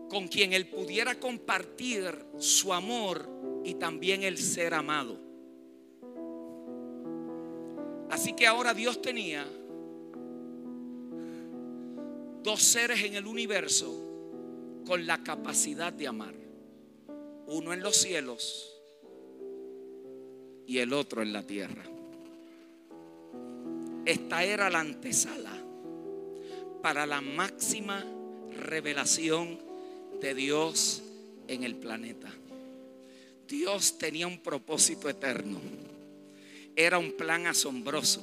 B: con quien él pudiera compartir su amor y también el ser amado. Así que ahora Dios tenía dos seres en el universo con la capacidad de amar. Uno en los cielos y el otro en la tierra. Esta era la antesala para la máxima revelación de Dios en el planeta. Dios tenía un propósito eterno. Era un plan asombroso.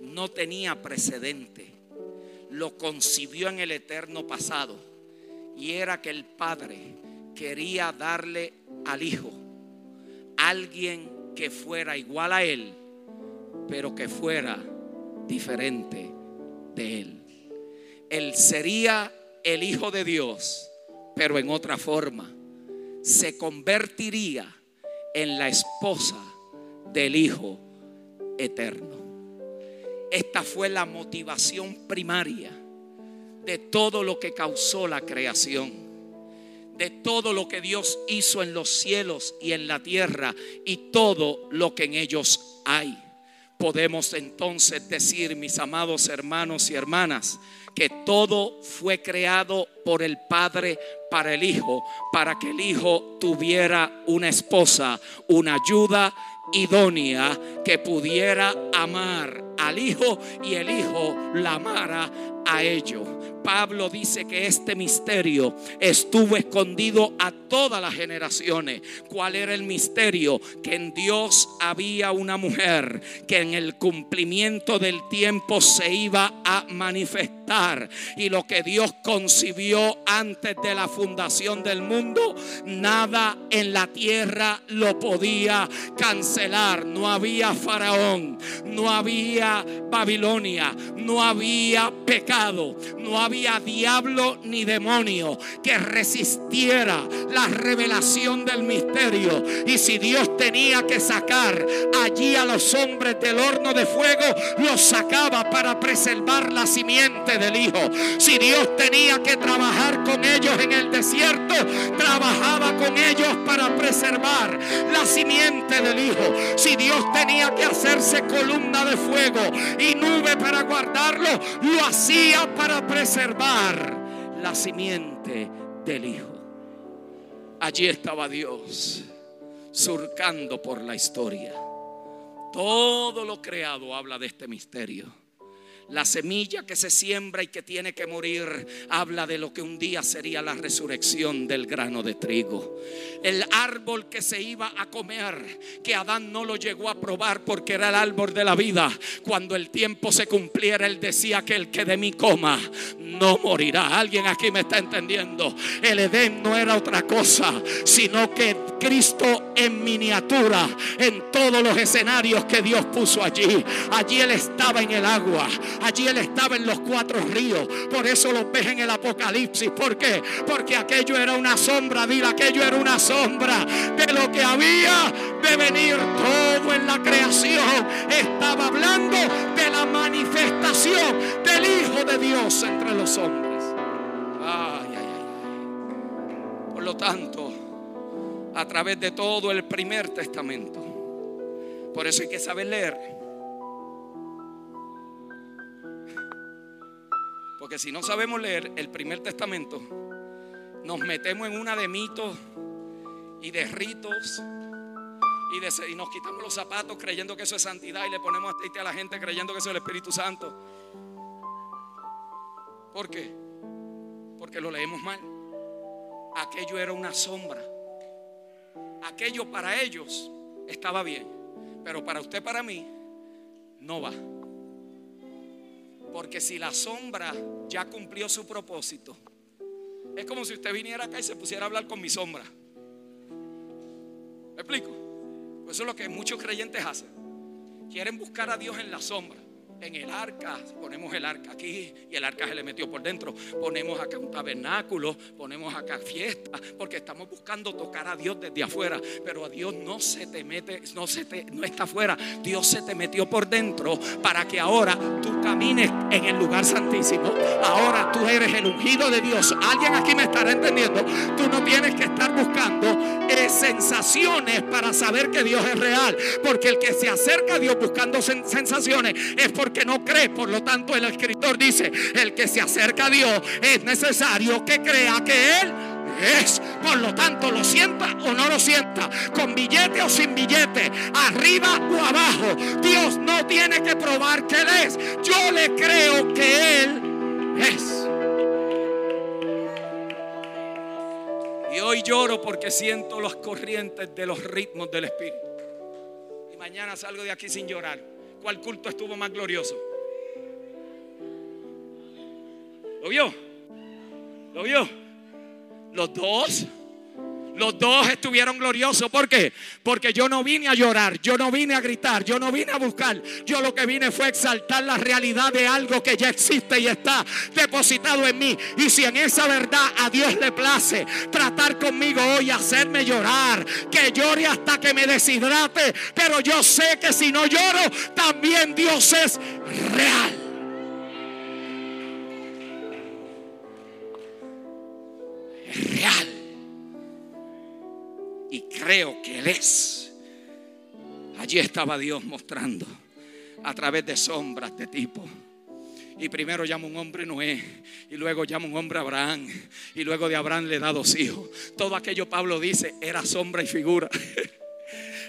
B: No tenía precedente. Lo concibió en el eterno pasado. Y era que el Padre quería darle al Hijo alguien que fuera igual a Él, pero que fuera diferente de Él. Él sería el Hijo de Dios, pero en otra forma. Se convertiría en la esposa del Hijo eterno. Esta fue la motivación primaria de todo lo que causó la creación, de todo lo que Dios hizo en los cielos y en la tierra y todo lo que en ellos hay. Podemos entonces decir, mis amados hermanos y hermanas, que todo fue creado por el Padre para el Hijo, para que el Hijo tuviera una esposa, una ayuda idónea que pudiera amar al Hijo y el Hijo la amara a ellos. Pablo dice que este misterio estuvo escondido a todas las generaciones. ¿Cuál era el misterio? Que en Dios había una mujer que en el cumplimiento del tiempo se iba a manifestar. Y lo que Dios concibió antes de la fundación del mundo, nada en la tierra lo podía cancelar. No había faraón, no había Babilonia, no había pecado, no había diablo ni demonio que resistiera la revelación del misterio. Y si Dios tenía que sacar allí a los hombres del horno de fuego, los sacaba para preservar la simiente del Hijo. Si Dios tenía que trabajar con ellos en el desierto, trabajaba con ellos para preservar la simiente del Hijo. Si Dios tenía que hacerse columna de fuego y nube para guardarlo, lo hacía para preservar la simiente del Hijo. Allí estaba Dios surcando por la historia. Todo lo creado habla de este misterio. La semilla que se siembra y que tiene que morir habla de lo que un día sería la resurrección del grano de trigo. El árbol que se iba a comer, que Adán no lo llegó a probar porque era el árbol de la vida. Cuando el tiempo se cumpliera, él decía que el que de mí coma no morirá. Alguien aquí me está entendiendo. El Edén no era otra cosa, sino que Cristo en miniatura, en todos los escenarios que Dios puso allí. Allí Él estaba en el agua. Allí Él estaba en los cuatro ríos. Por eso lo ves en el Apocalipsis. ¿Por qué? Porque aquello era una sombra. Dile, aquello era una sombra de lo que había de venir. Todo en la creación estaba hablando de la manifestación del Hijo de Dios entre los hombres. Ay, ay, ay. Por lo tanto, a través de todo el primer testamento. Por eso hay que saber leer. Porque si no sabemos leer el primer testamento, nos metemos en una de mitos y de ritos y, de, y nos quitamos los zapatos creyendo que eso es santidad y le ponemos aceite a la gente creyendo que eso es el Espíritu Santo. ¿Por qué? Porque lo leemos mal. Aquello era una sombra aquello para ellos estaba bien, pero para usted, para mí, no va. Porque si la sombra ya cumplió su propósito, es como si usted viniera acá y se pusiera a hablar con mi sombra. ¿Me explico? Pues eso es lo que muchos creyentes hacen. Quieren buscar a Dios en la sombra en el arca, ponemos el arca aquí y el arca se le metió por dentro. Ponemos acá un tabernáculo, ponemos acá fiesta, porque estamos buscando tocar a Dios desde afuera, pero a Dios no se te mete, no se te no está afuera. Dios se te metió por dentro para que ahora tú camines en el lugar santísimo. Ahora tú eres el ungido de Dios. Alguien aquí me estará entendiendo. Tú no tienes que estar buscando sensaciones para saber que Dios es real, porque el que se acerca a Dios buscando sensaciones es porque que no cree. Por lo tanto, el escritor dice, el que se acerca a Dios es necesario que crea que Él es. Por lo tanto, lo sienta o no lo sienta, con billete o sin billete, arriba o abajo. Dios no tiene que probar que Él es. Yo le creo que Él es. Y hoy lloro porque siento las corrientes de los ritmos del Espíritu. Y mañana salgo de aquí sin llorar. ¿Cuál culto estuvo más glorioso? ¿Lo vio? ¿Lo vio? Los dos. Los dos estuvieron gloriosos. ¿Por qué? Porque yo no vine a llorar, yo no vine a gritar, yo no vine a buscar. Yo lo que vine fue exaltar la realidad de algo que ya existe y está depositado en mí. Y si en esa verdad a Dios le place tratar conmigo hoy, hacerme llorar, que llore hasta que me deshidrate. Pero yo sé que si no lloro, también Dios es real. real y creo que Él es. Allí estaba Dios mostrando a través de sombras de tipo. Y primero llama un hombre Noé, y luego llama un hombre Abraham, y luego de Abraham le da dos hijos. Todo aquello Pablo dice era sombra y figura. *laughs*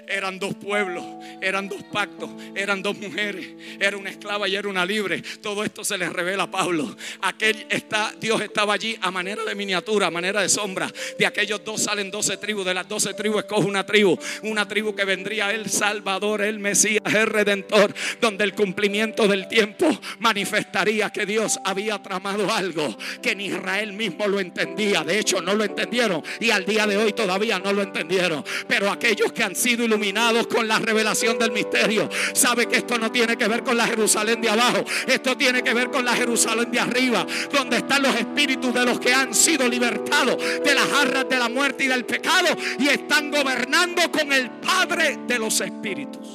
B: eran dos pueblos, eran dos pactos, eran dos mujeres, era una esclava y era una libre. Todo esto se les revela a Pablo. Aquel está, Dios estaba allí a manera de miniatura, a manera de sombra. De aquellos dos salen doce tribus, de las doce tribus escoge una tribu, una tribu que vendría el Salvador, el Mesías, el Redentor, donde el cumplimiento del tiempo manifestaría que Dios había tramado algo que ni Israel mismo lo entendía. De hecho, no lo entendieron y al día de hoy todavía no lo entendieron. Pero aquellos que han sido iluminados con la revelación del misterio, sabe que esto no tiene que ver con la Jerusalén de abajo. Esto tiene que ver con la Jerusalén de arriba, donde están los espíritus de los que han sido libertados de las garras de la muerte y del pecado y están gobernando con el Padre de los espíritus.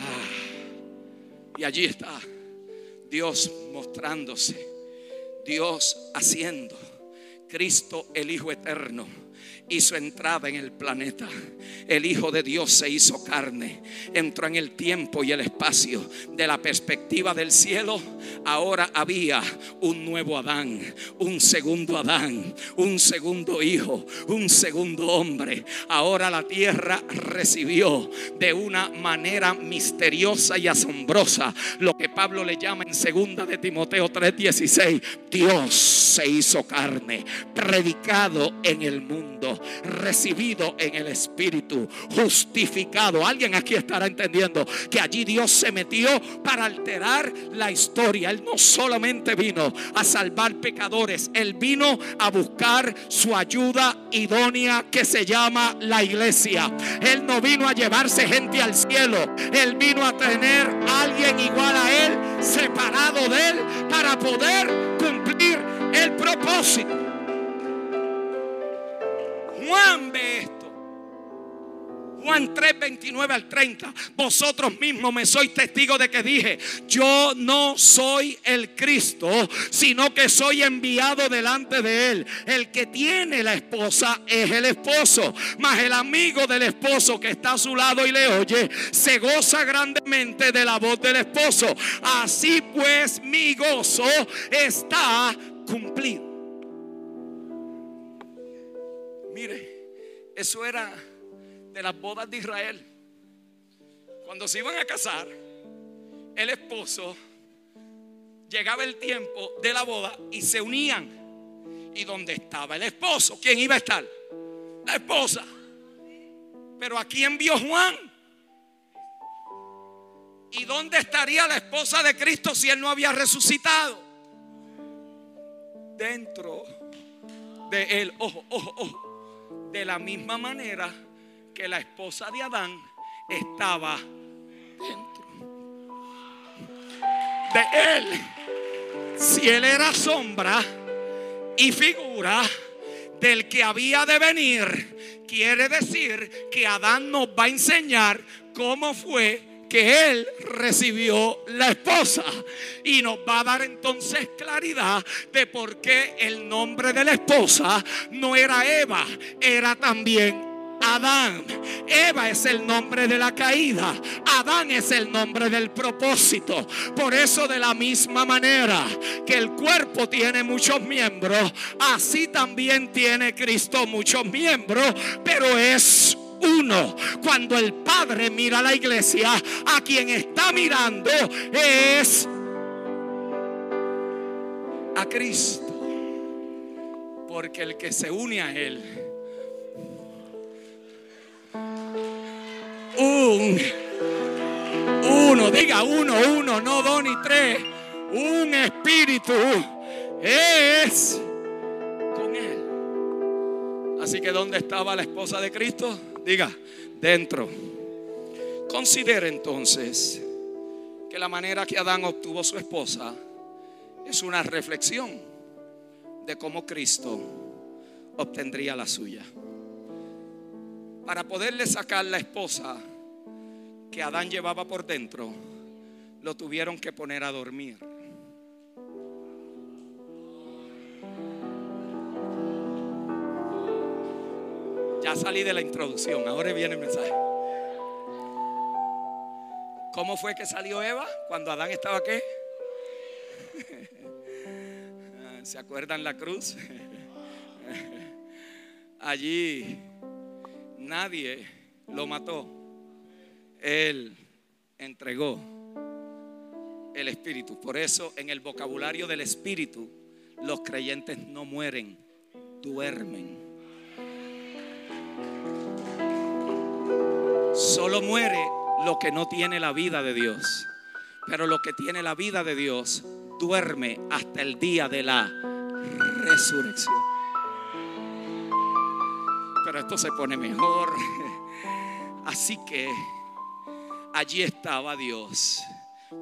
B: Ah, y allí está Dios mostrándose, Dios haciendo, Cristo el Hijo Eterno hizo entrada en el planeta. El Hijo de Dios se hizo carne, entró en el tiempo y el espacio. De la perspectiva del cielo, ahora había un nuevo Adán, un segundo Adán, un segundo hijo, un segundo hombre. Ahora la tierra recibió de una manera misteriosa y asombrosa lo que Pablo le llama en segunda de Timoteo 3:16, Dios se hizo carne, predicado en el mundo recibido en el Espíritu, justificado. Alguien aquí estará entendiendo que allí Dios se metió para alterar la historia. Él no solamente vino a salvar pecadores, Él vino a buscar su ayuda idónea que se llama la iglesia. Él no vino a llevarse gente al cielo, Él vino a tener a alguien igual a Él, separado de Él, para poder cumplir el propósito. Juan ve esto. Juan 3, 29 al 30. Vosotros mismos me sois testigo de que dije, yo no soy el Cristo, sino que soy enviado delante de él. El que tiene la esposa es el esposo, mas el amigo del esposo que está a su lado y le oye, se goza grandemente de la voz del esposo. Así pues mi gozo está cumplido. Mire, eso era de las bodas de Israel. Cuando se iban a casar, el esposo llegaba el tiempo de la boda y se unían. ¿Y dónde estaba el esposo? ¿Quién iba a estar? La esposa. Pero ¿a quién vio Juan? ¿Y dónde estaría la esposa de Cristo si él no había resucitado? Dentro de él. Ojo, ojo, ojo de la misma manera que la esposa de Adán estaba dentro de él. Si él era sombra y figura del que había de venir, quiere decir que Adán nos va a enseñar cómo fue que él recibió la esposa. Y nos va a dar entonces claridad de por qué el nombre de la esposa no era Eva, era también Adán. Eva es el nombre de la caída. Adán es el nombre del propósito. Por eso de la misma manera que el cuerpo tiene muchos miembros, así también tiene Cristo muchos miembros, pero es uno. Cuando el Padre mira a la iglesia, a quien está mirando es a Cristo. Porque el que se une a Él, un, uno, diga uno, uno, no dos ni tres, un espíritu es con Él. Así que ¿dónde estaba la esposa de Cristo? Diga, dentro. Considere entonces que la manera que Adán obtuvo su esposa es una reflexión de cómo Cristo obtendría la suya. Para poderle sacar la esposa que Adán llevaba por dentro, lo tuvieron que poner a dormir. Ya salí de la introducción, ahora viene el mensaje. ¿Cómo fue que salió Eva cuando Adán estaba qué? *laughs* ¿Se acuerdan la cruz? *laughs* Allí nadie lo mató. Él entregó el espíritu. Por eso en el vocabulario del espíritu los creyentes no mueren, duermen. Solo muere lo que no tiene la vida de Dios. Pero lo que tiene la vida de Dios duerme hasta el día de la resurrección. Pero esto se pone mejor. *laughs* Así que allí estaba Dios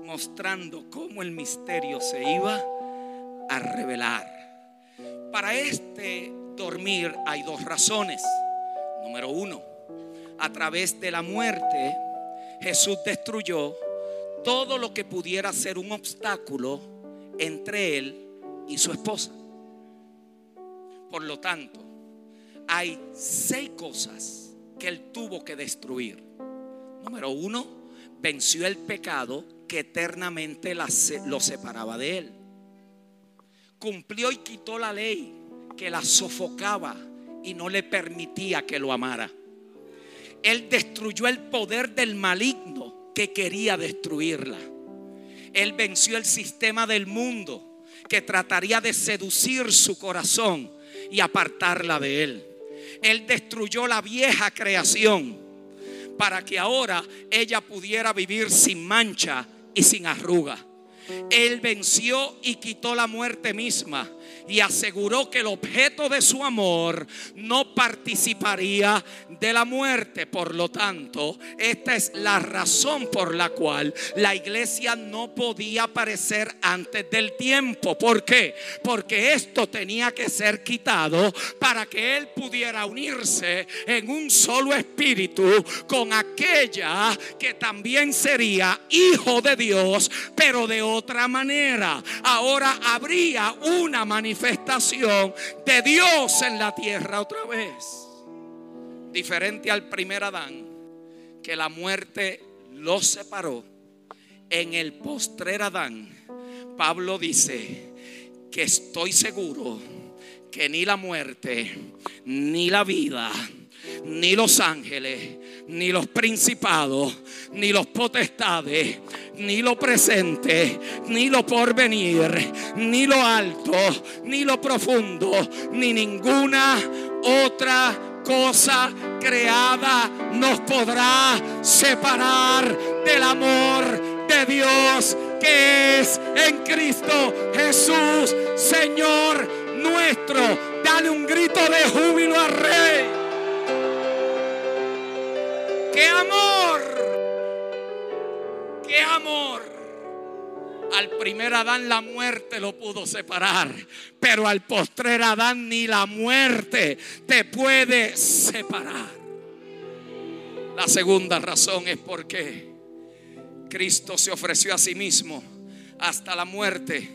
B: mostrando cómo el misterio se iba a revelar. Para este dormir hay dos razones. Número uno, a través de la muerte Jesús destruyó todo lo que pudiera ser un obstáculo entre él y su esposa. Por lo tanto, hay seis cosas que él tuvo que destruir. Número uno, venció el pecado que eternamente lo separaba de él. Cumplió y quitó la ley que la sofocaba y no le permitía que lo amara. Él destruyó el poder del maligno que quería destruirla. Él venció el sistema del mundo que trataría de seducir su corazón y apartarla de él. Él destruyó la vieja creación para que ahora ella pudiera vivir sin mancha y sin arruga. Él venció y quitó la muerte misma y aseguró que el objeto de su amor no participaría de la muerte. Por lo tanto, esta es la razón por la cual la iglesia no podía aparecer antes del tiempo. ¿Por qué? Porque esto tenía que ser quitado para que él pudiera unirse en un solo espíritu con aquella que también sería hijo de Dios, pero de otra manera. Ahora habría una manifestación de Dios en la tierra otra vez. Diferente al primer Adán, que la muerte lo separó, en el postrer Adán, Pablo dice que estoy seguro que ni la muerte, ni la vida, ni los ángeles, ni los principados, ni los potestades, ni lo presente, ni lo porvenir, ni lo alto, ni lo profundo, ni ninguna otra cosa creada nos podrá separar del amor de Dios que es en Cristo Jesús, Señor nuestro. Dale un grito de júbilo al Rey. ¡Qué amor! ¡Qué amor! Al primer Adán la muerte lo pudo separar, pero al postrer Adán ni la muerte te puede separar. La segunda razón es porque Cristo se ofreció a sí mismo hasta la muerte.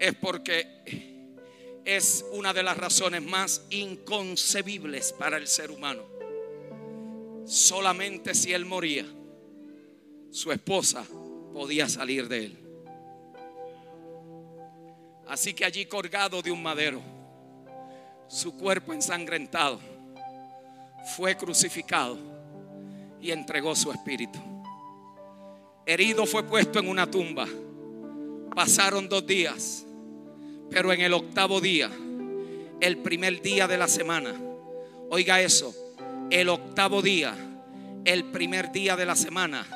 B: Es porque es una de las razones más inconcebibles para el ser humano. Solamente si él moría, su esposa podía salir de él. Así que allí colgado de un madero, su cuerpo ensangrentado, fue crucificado y entregó su espíritu. Herido fue puesto en una tumba. Pasaron dos días, pero en el octavo día, el primer día de la semana, oiga eso, el octavo día, el primer día de la semana,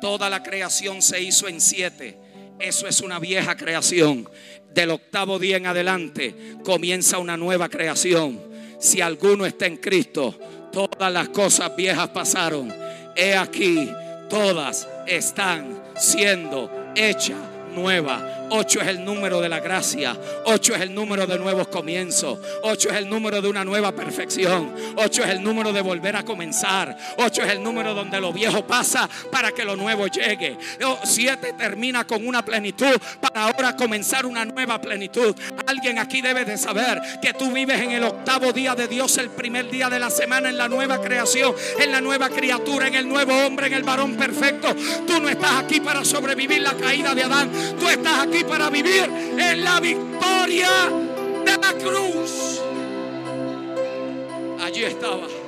B: toda la creación se hizo en siete. Eso es una vieja creación del octavo día en adelante comienza una nueva creación. Si alguno está en Cristo, todas las cosas viejas pasaron. He aquí, todas están siendo hechas nuevas. Ocho es el número de la gracia. Ocho es el número de nuevos comienzos. Ocho es el número de una nueva perfección. Ocho es el número de volver a comenzar. Ocho es el número donde lo viejo pasa para que lo nuevo llegue. Siete termina con una plenitud para ahora comenzar una nueva plenitud. Alguien aquí debe de saber que tú vives en el octavo día de Dios, el primer día de la semana, en la nueva creación, en la nueva criatura, en el nuevo hombre, en el varón perfecto. Tú no estás aquí para sobrevivir la caída de Adán. Tú estás aquí para vivir en la victoria de la cruz. Allí estaba.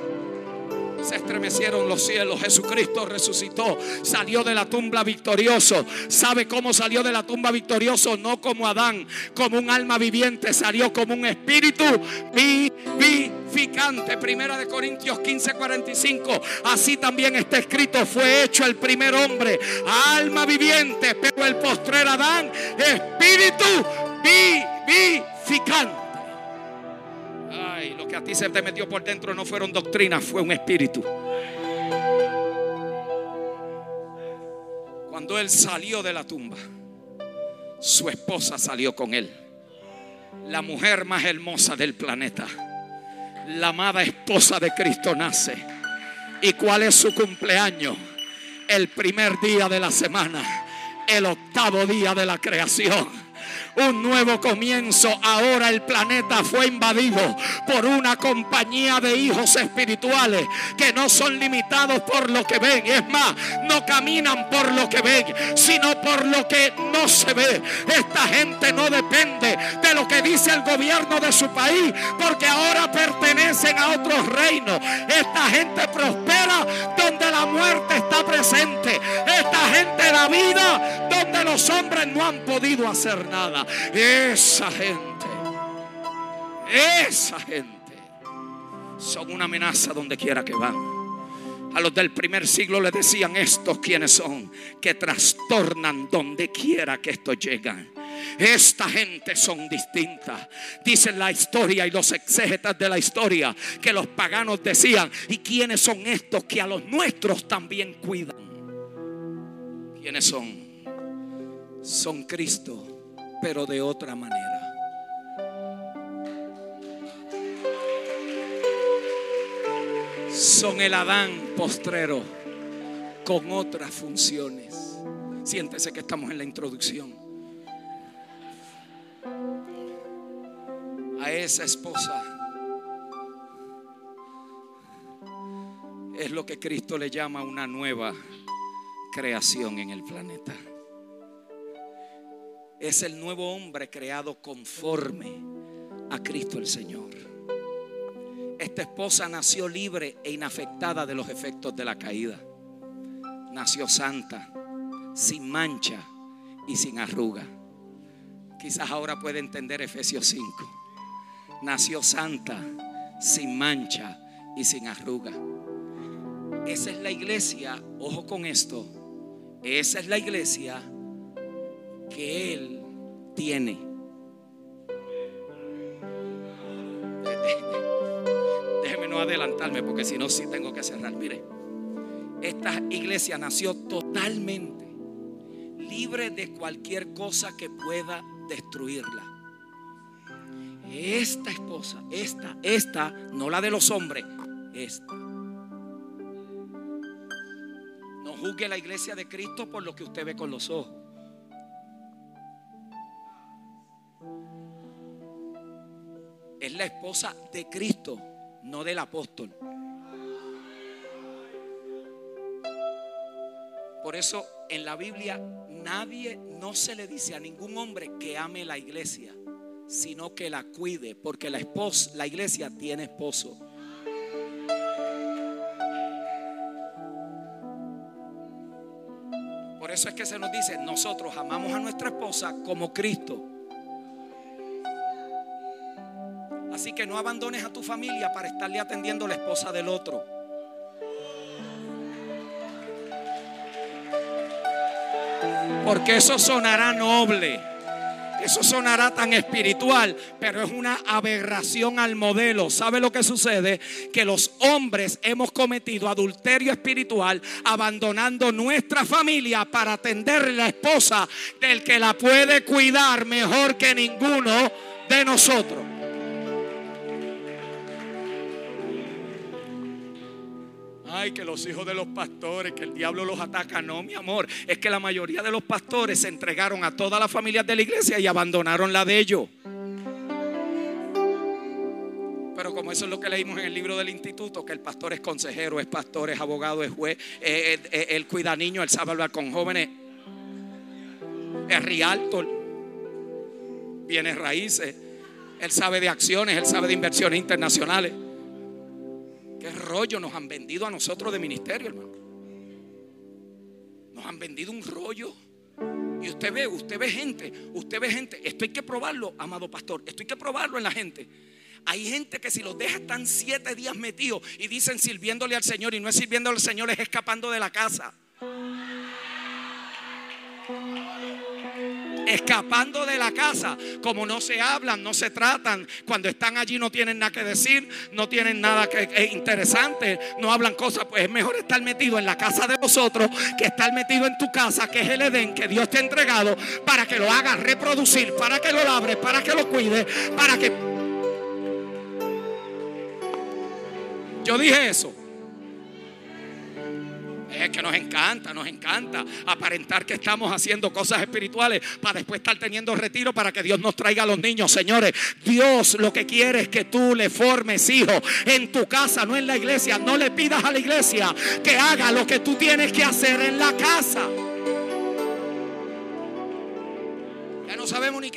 B: Se estremecieron los cielos. Jesucristo resucitó. Salió de la tumba victorioso. ¿Sabe cómo salió de la tumba victorioso? No como Adán, como un alma viviente. Salió como un espíritu vivificante. Primera de Corintios 15, 45. Así también está escrito. Fue hecho el primer hombre, alma viviente. Pero el postrer Adán, espíritu vivificante. Que a ti se te metió por dentro no fueron doctrinas, fue un espíritu. Cuando él salió de la tumba, su esposa salió con él. La mujer más hermosa del planeta. La amada esposa de Cristo nace. ¿Y cuál es su cumpleaños? El primer día de la semana. El octavo día de la creación un nuevo comienzo. Ahora el planeta fue invadido por una compañía de hijos espirituales que no son limitados por lo que ven. Es más, no caminan por lo que ven, sino por lo que no se ve. Esta gente no depende de lo que dice el gobierno de su país, porque ahora pertenecen a otros reinos. Esta gente prospera donde la muerte está presente. Esta gente da vida donde los hombres no han podido hacer nada. Esa gente, esa gente son una amenaza donde quiera que van. A los del primer siglo les decían estos quienes son, que trastornan donde quiera que estos llegan. Esta gente son distintas. Dicen la historia y los exégetas de la historia que los paganos decían, ¿y quiénes son estos que a los nuestros también cuidan? ¿Quiénes son? Son Cristo pero de otra manera. Son el Adán postrero con otras funciones. Siéntese que estamos en la introducción. A esa esposa es lo que Cristo le llama una nueva creación en el planeta es el nuevo hombre creado conforme a Cristo el Señor. Esta esposa nació libre e inafectada de los efectos de la caída. Nació santa, sin mancha y sin arruga. Quizás ahora puede entender Efesios 5. Nació santa, sin mancha y sin arruga. Esa es la iglesia, ojo con esto, esa es la iglesia que Él tiene. *laughs* Déjeme no adelantarme porque si no, sí tengo que cerrar. Mire, esta iglesia nació totalmente libre de cualquier cosa que pueda destruirla. Esta esposa, esta, esta, no la de los hombres, esta. No juzgue la iglesia de Cristo por lo que usted ve con los ojos. Esposa de Cristo, no del apóstol. Por eso en la Biblia nadie, no se le dice a ningún hombre que ame la iglesia, sino que la cuide, porque la esposa, la iglesia tiene esposo. Por eso es que se nos dice, nosotros amamos a nuestra esposa como Cristo Así que no abandones a tu familia para estarle atendiendo a la esposa del otro. Porque eso sonará noble. Eso sonará tan espiritual, pero es una aberración al modelo. ¿Sabe lo que sucede? Que los hombres hemos cometido adulterio espiritual abandonando nuestra familia para atender la esposa del que la puede cuidar mejor que ninguno de nosotros. Ay, que los hijos de los pastores, que el diablo los ataca. No, mi amor, es que la mayoría de los pastores se entregaron a todas las familias de la iglesia y abandonaron la de ellos. Pero como eso es lo que leímos en el libro del instituto, que el pastor es consejero, es pastor, es abogado, es juez, eh, eh, eh, él cuida niños, él sabe hablar con jóvenes, es realtor, bienes raíces, él sabe de acciones, él sabe de inversiones internacionales. ¿Qué rollo nos han vendido a nosotros de ministerio, hermano? Nos han vendido un rollo. Y usted ve, usted ve gente, usted ve gente. Esto hay que probarlo, amado pastor. Esto hay que probarlo en la gente. Hay gente que si los deja están siete días metidos y dicen sirviéndole al Señor y no es sirviéndole al Señor, es escapando de la casa. Escapando de la casa, como no se hablan, no se tratan, cuando están allí no tienen nada que decir, no tienen nada que es interesante, no hablan cosas, pues es mejor estar metido en la casa de vosotros que estar metido en tu casa, que es el Edén que Dios te ha entregado, para que lo hagas reproducir, para que lo labres, para que lo cuides, para que... Yo dije eso. Es que nos encanta, nos encanta aparentar que estamos haciendo cosas espirituales para después estar teniendo retiro para que Dios nos traiga a los niños. Señores, Dios lo que quiere es que tú le formes hijos en tu casa, no en la iglesia. No le pidas a la iglesia que haga lo que tú tienes que hacer en la casa.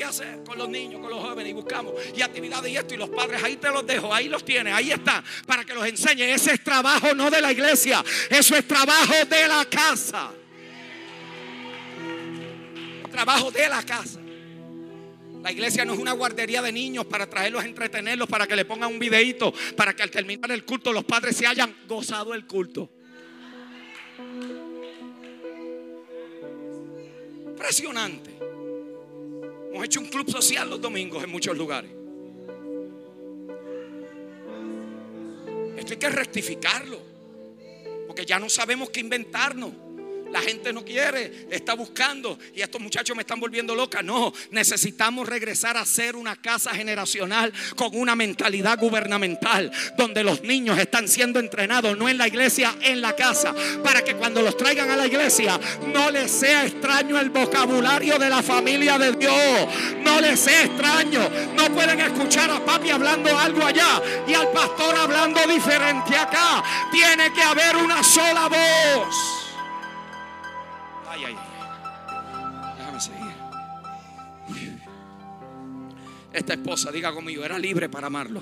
B: Hacer con los niños, con los jóvenes y buscamos y actividades y esto y los padres ahí te los dejo, ahí los tienes, ahí está, para que los enseñe. Ese es trabajo no de la iglesia, eso es trabajo de la casa. Trabajo de la casa. La iglesia no es una guardería de niños para traerlos entretenerlos, para que le pongan un videito, para que al terminar el culto los padres se hayan gozado el culto. Impresionante. Hemos hecho un club social los domingos en muchos lugares. Esto hay que rectificarlo. Porque ya no sabemos qué inventarnos. La gente no quiere, está buscando y estos muchachos me están volviendo loca. No, necesitamos regresar a ser una casa generacional con una mentalidad gubernamental donde los niños están siendo entrenados, no en la iglesia, en la casa, para que cuando los traigan a la iglesia no les sea extraño el vocabulario de la familia de Dios. No les sea extraño. No pueden escuchar a papi hablando algo allá y al pastor hablando diferente acá. Tiene que haber una sola voz. Esta esposa, diga conmigo, era libre para amarlo.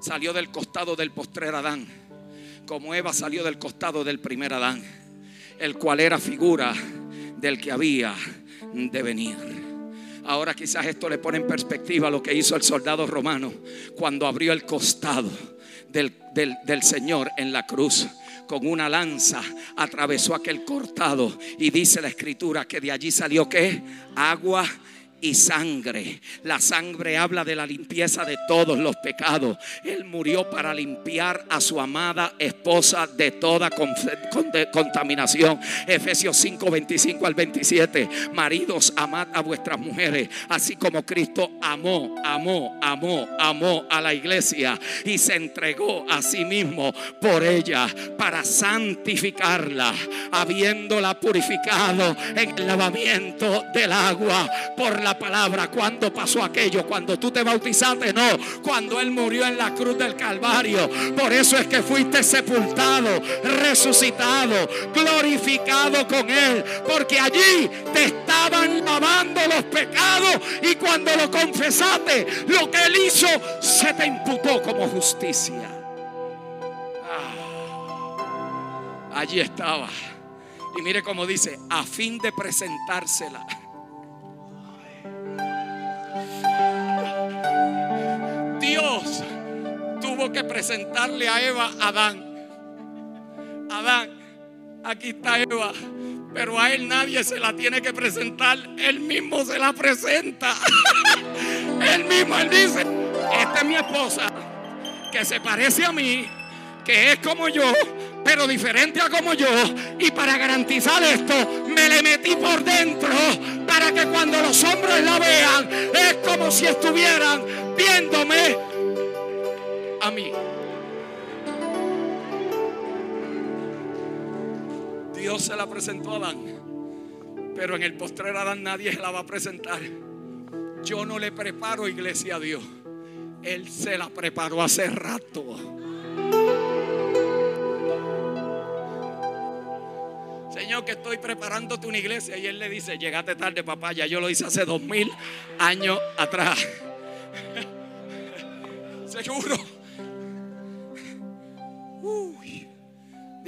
B: Salió del costado del postrer Adán, como Eva salió del costado del primer Adán, el cual era figura del que había de venir. Ahora quizás esto le pone en perspectiva lo que hizo el soldado romano cuando abrió el costado del, del, del Señor en la cruz con una lanza atravesó aquel cortado y dice la escritura que de allí salió que agua y sangre. La sangre habla de la limpieza de todos los pecados. Él murió para limpiar a su amada esposa de toda contaminación. Efesios 5, 25 al 27. Maridos, amad a vuestras mujeres, así como Cristo amó, amó, amó, amó a la iglesia y se entregó a sí mismo por ella para santificarla, habiéndola purificado en el lavamiento del agua por palabra. Cuando pasó aquello? Cuando tú te bautizaste, no. Cuando Él murió en la cruz del Calvario. Por eso es que fuiste sepultado, resucitado, glorificado con Él. Porque allí te estaban lavando los pecados. Y cuando lo confesaste, lo que Él hizo se te imputó como justicia. Ah, allí estaba. Y mire cómo dice, a fin de presentársela Dios tuvo que presentarle a Eva a Adán. Adán, aquí está Eva, pero a él nadie se la tiene que presentar, él mismo se la presenta. *laughs* él mismo, él dice, esta es mi esposa, que se parece a mí, que es como yo, pero diferente a como yo. Y para garantizar esto, me le metí por dentro para que cuando los hombres la vean, es como si estuvieran viéndome a mí. Dios se la presentó a Adán, pero en el postrer Adán nadie se la va a presentar. Yo no le preparo iglesia a Dios. Él se la preparó hace rato. Que estoy preparándote una iglesia. Y él le dice, llegaste tarde, papá, ya yo lo hice hace dos mil años atrás. *laughs* Seguro.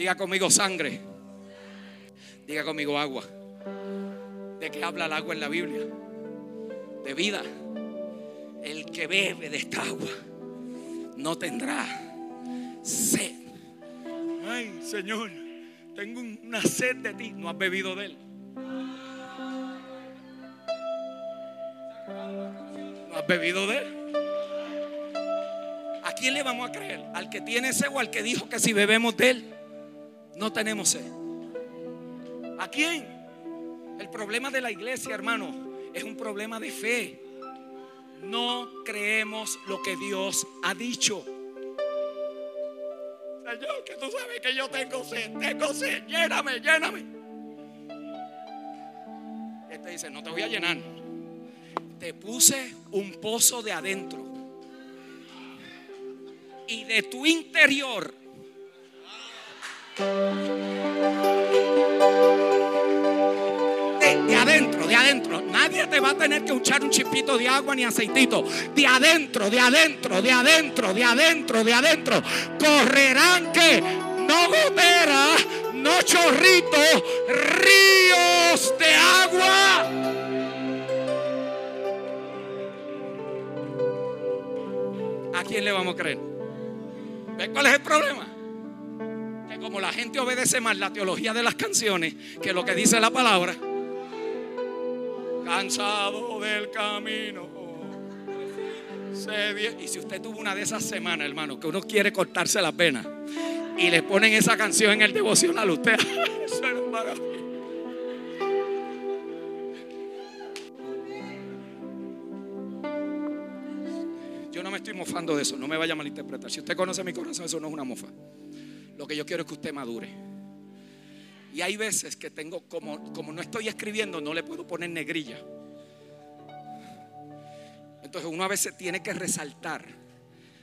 B: Diga conmigo sangre. Diga conmigo agua. ¿De qué habla el agua en la Biblia? De vida. El que bebe de esta agua no tendrá sed. Ay, Señor, tengo una sed de ti, no has bebido de él. No has bebido de él. ¿A quién le vamos a creer? ¿Al que tiene sed o al que dijo que si bebemos de él no tenemos sed? ¿A quién? El problema de la iglesia, hermano, es un problema de fe. No creemos lo que Dios ha dicho. Señor, que tú sabes que yo tengo sed, tengo sed, lléname, lléname. Este dice, no te voy a llenar. Te puse un pozo de adentro. Y de tu interior de, de adentro, de adentro. Nadie te va a tener que echar un chispito de agua ni aceitito. De adentro, de adentro, de adentro, de adentro, de adentro. Correrán que no goteras, no chorritos, ríos de agua. ¿A quién le vamos a creer? ¿Ven cuál es el problema? Que como la gente obedece más la teología de las canciones que lo que dice la palabra, cansado del camino. Y si usted tuvo una de esas semanas, hermano, que uno quiere cortarse las venas y le ponen esa canción en el devocional, usted, *laughs* eso era. Yo no me estoy mofando de eso, no me vaya a malinterpretar. Si usted conoce mi corazón, eso no es una mofa. Lo que yo quiero es que usted madure. Y hay veces que tengo, como, como no estoy escribiendo, no le puedo poner negrilla. Entonces uno a veces tiene que resaltar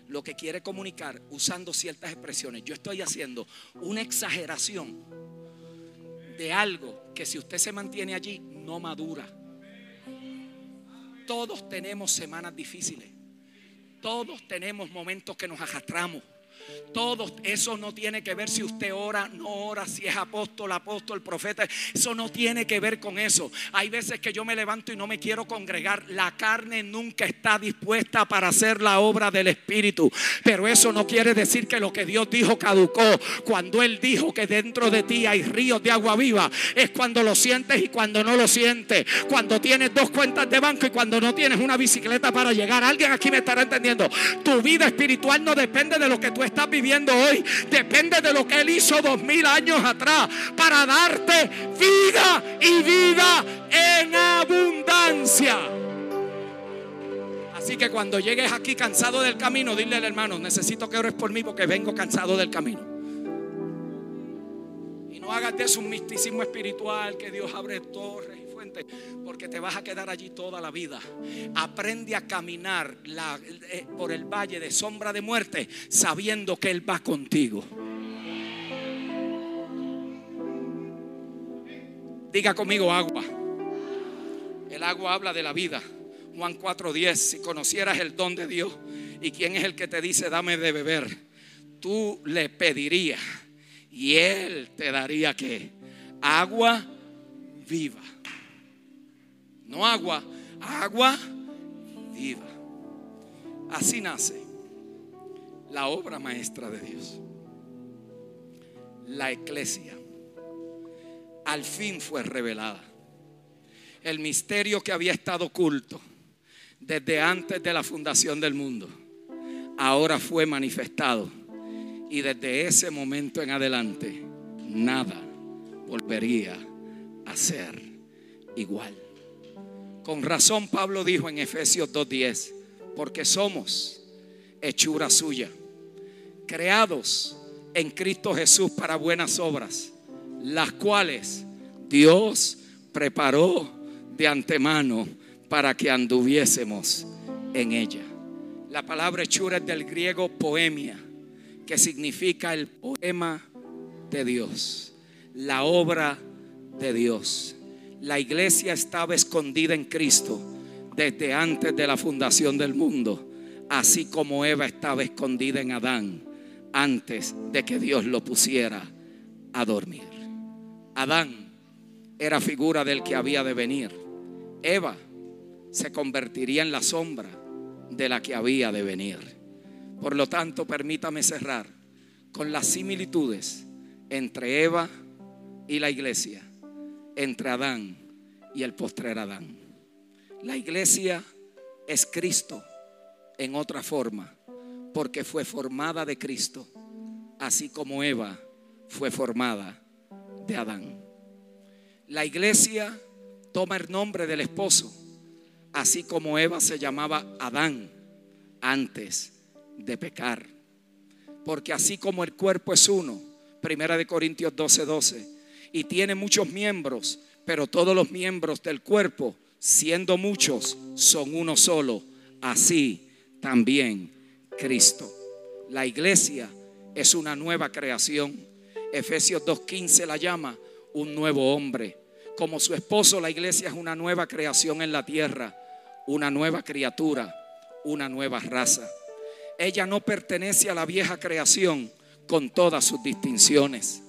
B: lo que quiere comunicar usando ciertas expresiones. Yo estoy haciendo una exageración de algo que si usted se mantiene allí, no madura. Todos tenemos semanas difíciles. Todos tenemos momentos que nos arrastramos. Todos, eso no tiene que ver si usted ora, no ora, si es apóstol, apóstol, profeta. Eso no tiene que ver con eso. Hay veces que yo me levanto y no me quiero congregar. La carne nunca está dispuesta para hacer la obra del Espíritu. Pero eso no quiere decir que lo que Dios dijo caducó. Cuando Él dijo que dentro de ti hay ríos de agua viva, es cuando lo sientes y cuando no lo sientes. Cuando tienes dos cuentas de banco y cuando no tienes una bicicleta para llegar. Alguien aquí me estará entendiendo. Tu vida espiritual no depende de lo que tú estás viviendo hoy. Depende de lo que Él hizo dos mil años atrás para darte vida y vida en abundancia. Así que cuando llegues aquí cansado del camino, dile al hermano, necesito que ores por mí porque vengo cansado del camino. Y no hagas eso un misticismo espiritual que Dios abre torres porque te vas a quedar allí toda la vida. Aprende a caminar eh, por el valle de sombra de muerte sabiendo que Él va contigo. Diga conmigo agua. El agua habla de la vida. Juan 4:10, si conocieras el don de Dios y quién es el que te dice dame de beber, tú le pedirías y él te daría que agua viva. No agua, agua viva. Así nace la obra maestra de Dios. La iglesia al fin fue revelada. El misterio que había estado oculto desde antes de la fundación del mundo, ahora fue manifestado. Y desde ese momento en adelante, nada volvería a ser igual. Con razón Pablo dijo en Efesios 2.10, porque somos hechura suya, creados en Cristo Jesús para buenas obras, las cuales Dios preparó de antemano para que anduviésemos en ella. La palabra hechura es del griego poemia, que significa el poema de Dios, la obra de Dios. La iglesia estaba escondida en Cristo desde antes de la fundación del mundo, así como Eva estaba escondida en Adán antes de que Dios lo pusiera a dormir. Adán era figura del que había de venir. Eva se convertiría en la sombra de la que había de venir. Por lo tanto, permítame cerrar con las similitudes entre Eva y la iglesia, entre Adán y el postrer Adán. La iglesia es Cristo en otra forma, porque fue formada de Cristo, así como Eva fue formada de Adán. La iglesia toma el nombre del esposo, así como Eva se llamaba Adán antes de pecar. Porque así como el cuerpo es uno, Primera de Corintios 12, 12, y tiene muchos miembros, pero todos los miembros del cuerpo, siendo muchos, son uno solo. Así también Cristo. La iglesia es una nueva creación. Efesios 2.15 la llama un nuevo hombre. Como su esposo, la iglesia es una nueva creación en la tierra, una nueva criatura, una nueva raza. Ella no pertenece a la vieja creación con todas sus distinciones.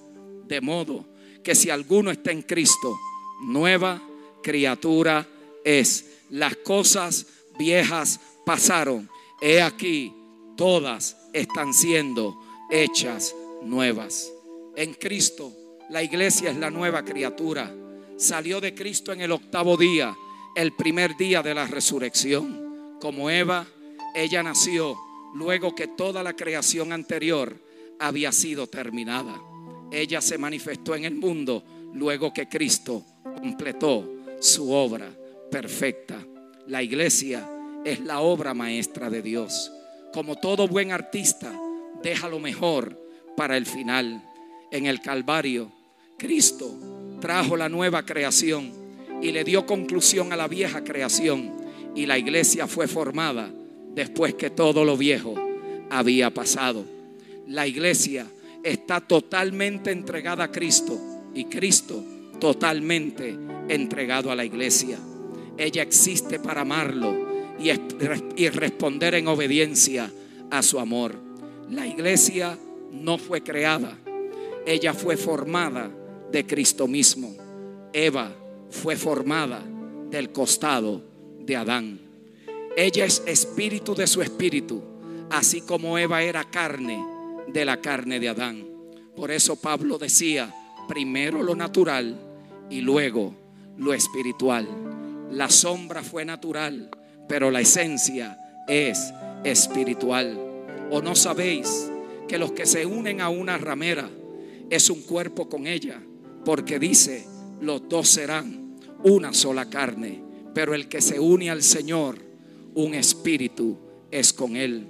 B: De modo que si alguno está en Cristo, nueva criatura es. Las cosas viejas pasaron. He aquí, todas están siendo hechas nuevas. En Cristo, la iglesia es la nueva criatura. Salió de Cristo en el octavo día, el primer día de la resurrección. Como Eva, ella nació luego que toda la creación anterior había sido terminada. Ella se manifestó en el mundo luego que Cristo completó su obra perfecta. La iglesia es la obra maestra de Dios. Como todo buen artista, deja lo mejor para el final. En el Calvario, Cristo trajo la nueva creación y le dio conclusión a la vieja creación. Y la iglesia fue formada después que todo lo viejo había pasado. La iglesia está totalmente entregada a Cristo y Cristo totalmente entregado a la iglesia. Ella existe para amarlo y, responder en obediencia a su amor. La iglesia no fue creada, ella fue formada de Cristo mismo. Eva fue formada del costado de Adán. Ella es espíritu de su espíritu, así como Eva era carne de la carne de Adán. Por eso Pablo decía, primero lo natural y luego lo espiritual. La sombra fue natural, pero la esencia es espiritual. ¿O no sabéis que los que se unen a una ramera es un cuerpo con ella? Porque dice, los dos serán una sola carne, pero el que se une al Señor, un espíritu es con él.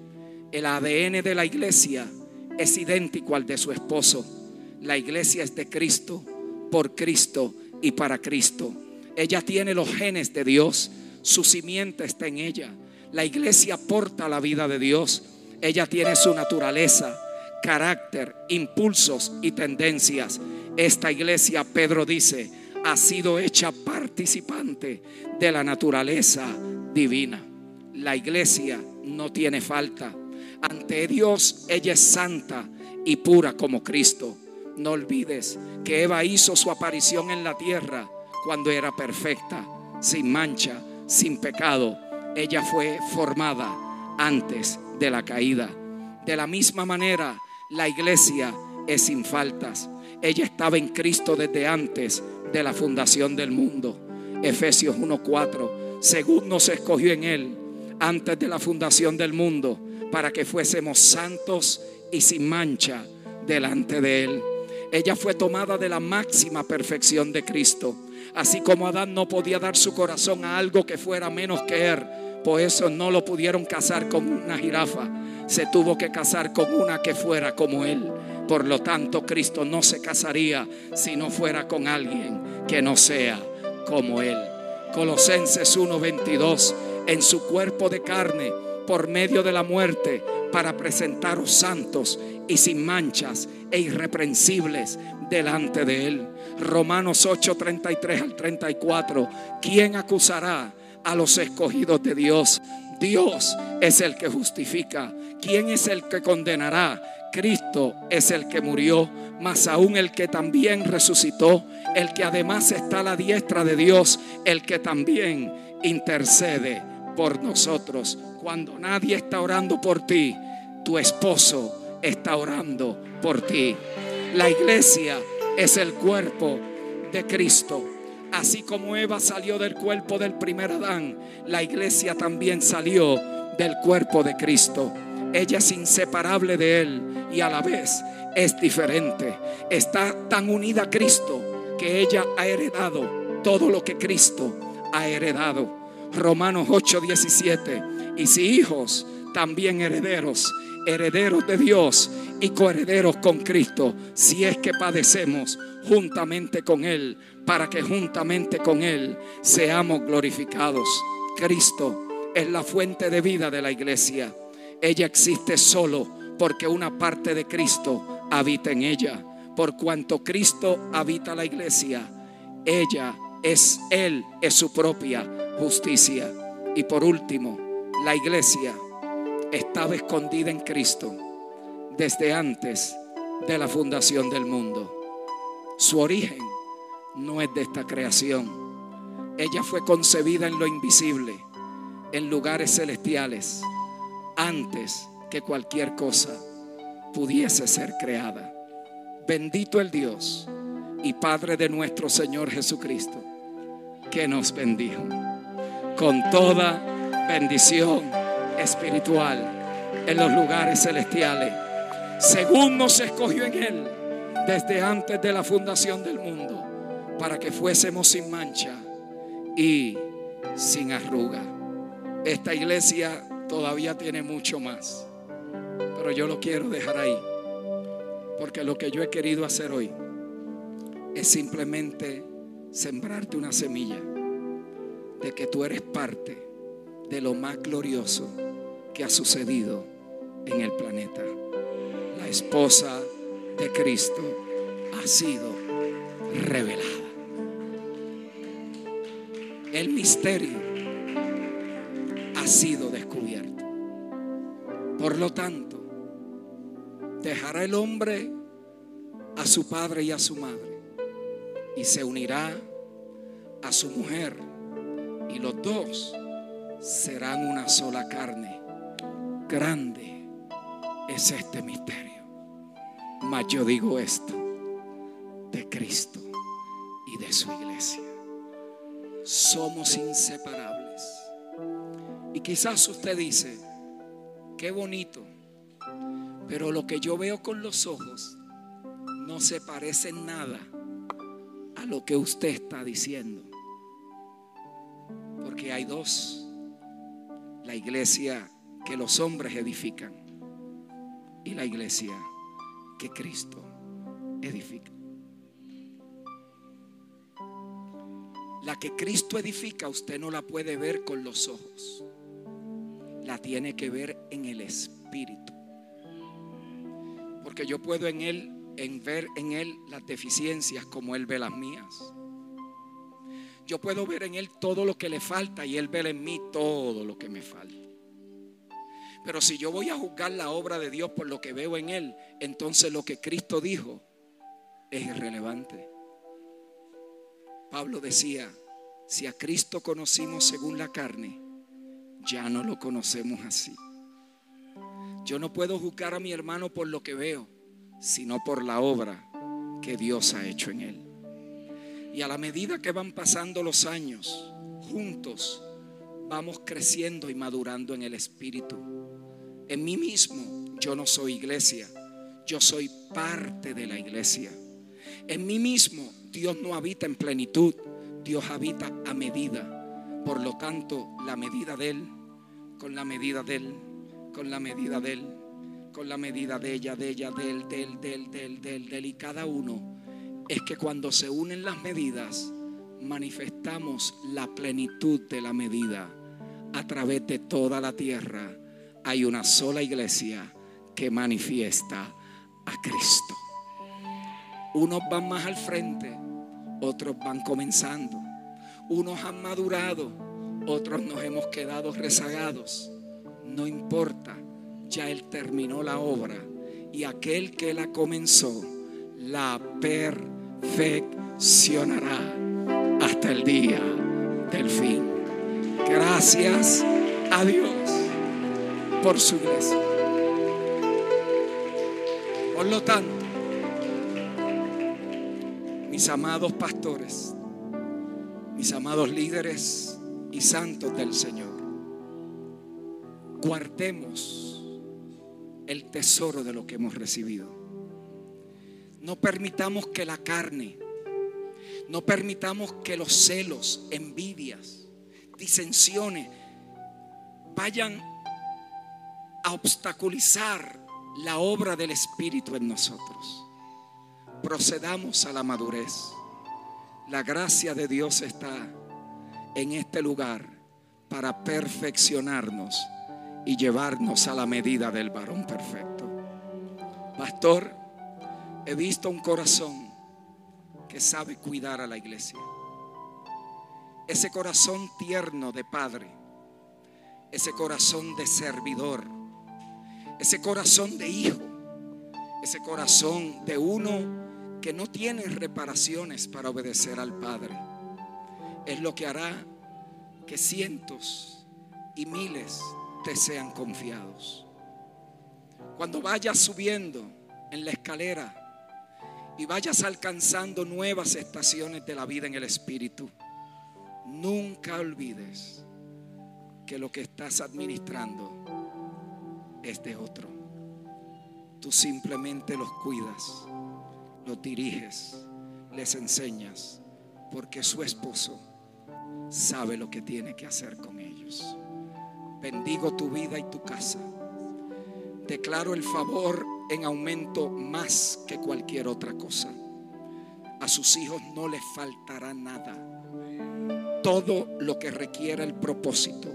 B: El ADN de la iglesia es idéntico al de su esposo. La iglesia es de Cristo, por Cristo y para Cristo. Ella tiene los genes de Dios, su simiente está en ella. La iglesia porta la vida de Dios. Ella tiene su naturaleza, carácter, impulsos y tendencias. Esta iglesia, Pedro dice, ha sido hecha participante de la naturaleza divina. La iglesia no tiene falta. Ante Dios ella es santa y pura como Cristo. No olvides que Eva hizo su aparición en la tierra cuando era perfecta, sin mancha, sin pecado. Ella fue formada antes de la caída. De la misma manera, la iglesia es sin faltas. Ella estaba en Cristo desde antes de la fundación del mundo. Efesios 1:4. Según nos escogió en Él antes de la fundación del mundo, para que fuésemos santos y sin mancha delante de Él. Ella fue tomada de la máxima perfección de Cristo. Así como Adán no podía dar su corazón a algo que fuera menos que él, por eso no lo pudieron casar con una jirafa. Se tuvo que casar con una que fuera como él. Por lo tanto, Cristo no se casaría si no fuera con alguien que no sea como él. Colosenses 1:22, en su cuerpo de carne, por medio de la muerte, para presentaros santos y sin manchas e irreprensibles delante de Él. Romanos 8, 33 al 34. ¿Quién acusará a los escogidos de Dios? Dios es el que justifica. ¿Quién es el que condenará? Cristo es el que murió, mas aún el que también resucitó, el que además está a la diestra de Dios, el que también intercede por nosotros. Cuando nadie está orando por ti, tu esposo está orando por ti. La iglesia es el cuerpo de Cristo. Así como Eva salió del cuerpo del primer Adán, la iglesia también salió del cuerpo de Cristo. Ella es inseparable de Él y a la vez es diferente. Está tan unida a Cristo que ella ha heredado todo lo que Cristo ha heredado. Romanos 8:17. Y si hijos, también herederos, herederos de Dios y coherederos con Cristo, si es que padecemos juntamente con Él, para que juntamente con Él seamos glorificados. Cristo es la fuente de vida de la iglesia. Ella existe solo porque una parte de Cristo habita en ella. Por cuanto Cristo habita la iglesia, ella es Él, es su propia justicia. Y por último, la iglesia estaba escondida en Cristo desde antes de la fundación del mundo. Su origen no es de esta creación. Ella fue concebida en lo invisible, en lugares celestiales, antes que cualquier cosa pudiese ser creada. Bendito el Dios y Padre de nuestro Señor Jesucristo, que nos bendijo con toda bendición espiritual en los lugares celestiales, según nos escogió en Él desde antes de la fundación del mundo, para que fuésemos sin mancha y sin arruga. Esta iglesia todavía tiene mucho más, pero yo lo quiero dejar ahí, porque lo que yo he querido hacer hoy es simplemente sembrarte una semilla de que tú eres parte de lo más glorioso que ha sucedido en el planeta. La esposa de Cristo ha sido revelada. El misterio ha sido descubierto. Por lo tanto, dejará el hombre a su padre y a su madre y se unirá a su mujer y los dos serán una sola carne. Grande es este misterio. Mas yo digo esto de Cristo y de su iglesia. Somos inseparables. Y quizás usted dice, qué bonito, pero lo que yo veo con los ojos no se parece en nada a lo que usted está diciendo. Porque hay dos la iglesia que los hombres edifican y la iglesia que Cristo edifica. La que Cristo edifica usted no la puede ver con los ojos, la tiene que ver en el Espíritu. Porque yo puedo en Él, en ver en Él las deficiencias como Él ve las mías. Yo puedo ver en Él todo lo que le falta y Él ve en mí todo lo que me falta. Pero si yo voy a juzgar la obra de Dios por lo que veo en Él, entonces lo que Cristo dijo es irrelevante. Pablo decía, si a Cristo conocimos según la carne, ya no lo conocemos así. Yo no puedo juzgar a mi hermano por lo que veo, sino por la obra que Dios ha hecho en él. Y a la medida que van pasando los años, juntos vamos creciendo y madurando en el Espíritu. En mí mismo yo no soy iglesia, yo soy parte de la iglesia. En mí mismo Dios no habita en plenitud, Dios habita a medida. Por lo tanto, la medida de Él, con la medida de Él, con la medida de Él, con la medida de ella, de ella, de Él, de Él, de Él, de Él, de Él, de Él y cada uno es que cuando se unen las medidas, manifestamos la plenitud de la medida. A través de toda la tierra hay una sola iglesia que manifiesta a Cristo. Unos van más al frente, otros van comenzando. Unos han madurado, otros nos hemos quedado rezagados. No importa, ya Él terminó la obra y aquel que la comenzó la per perfeccionará hasta el día del fin. Gracias a Dios por su iglesia. Por lo tanto, mis amados pastores,
C: Mis amados líderes y santos del Señor, guardemos el tesoro de lo que hemos recibido. No permitamos que la carne, no permitamos que los celos, envidias, disensiones vayan a obstaculizar la obra del Espíritu en nosotros. Procedamos a la madurez. La gracia de Dios está en este lugar para perfeccionarnos y llevarnos a la medida del varón perfecto. Pastor, he visto un corazón que sabe cuidar a la iglesia. Ese corazón tierno de padre, ese corazón de servidor, ese corazón de hijo, ese corazón de uno que no tiene reparaciones para obedecer al Padre. Es lo que hará que cientos y miles te sean confiados. Cuando vayas subiendo en la escalera y vayas alcanzando nuevas estaciones de la vida en el Espíritu, nunca olvides que lo que estás administrando es de otro. Tú simplemente los cuidas, los diriges, les enseñas, porque su esposo sabe lo que tiene que hacer con ellos. Bendigo tu vida y tu casa. Declaro el favor en aumento más que cualquier otra cosa. A sus hijos no les faltará nada. Todo lo que requiera el propósito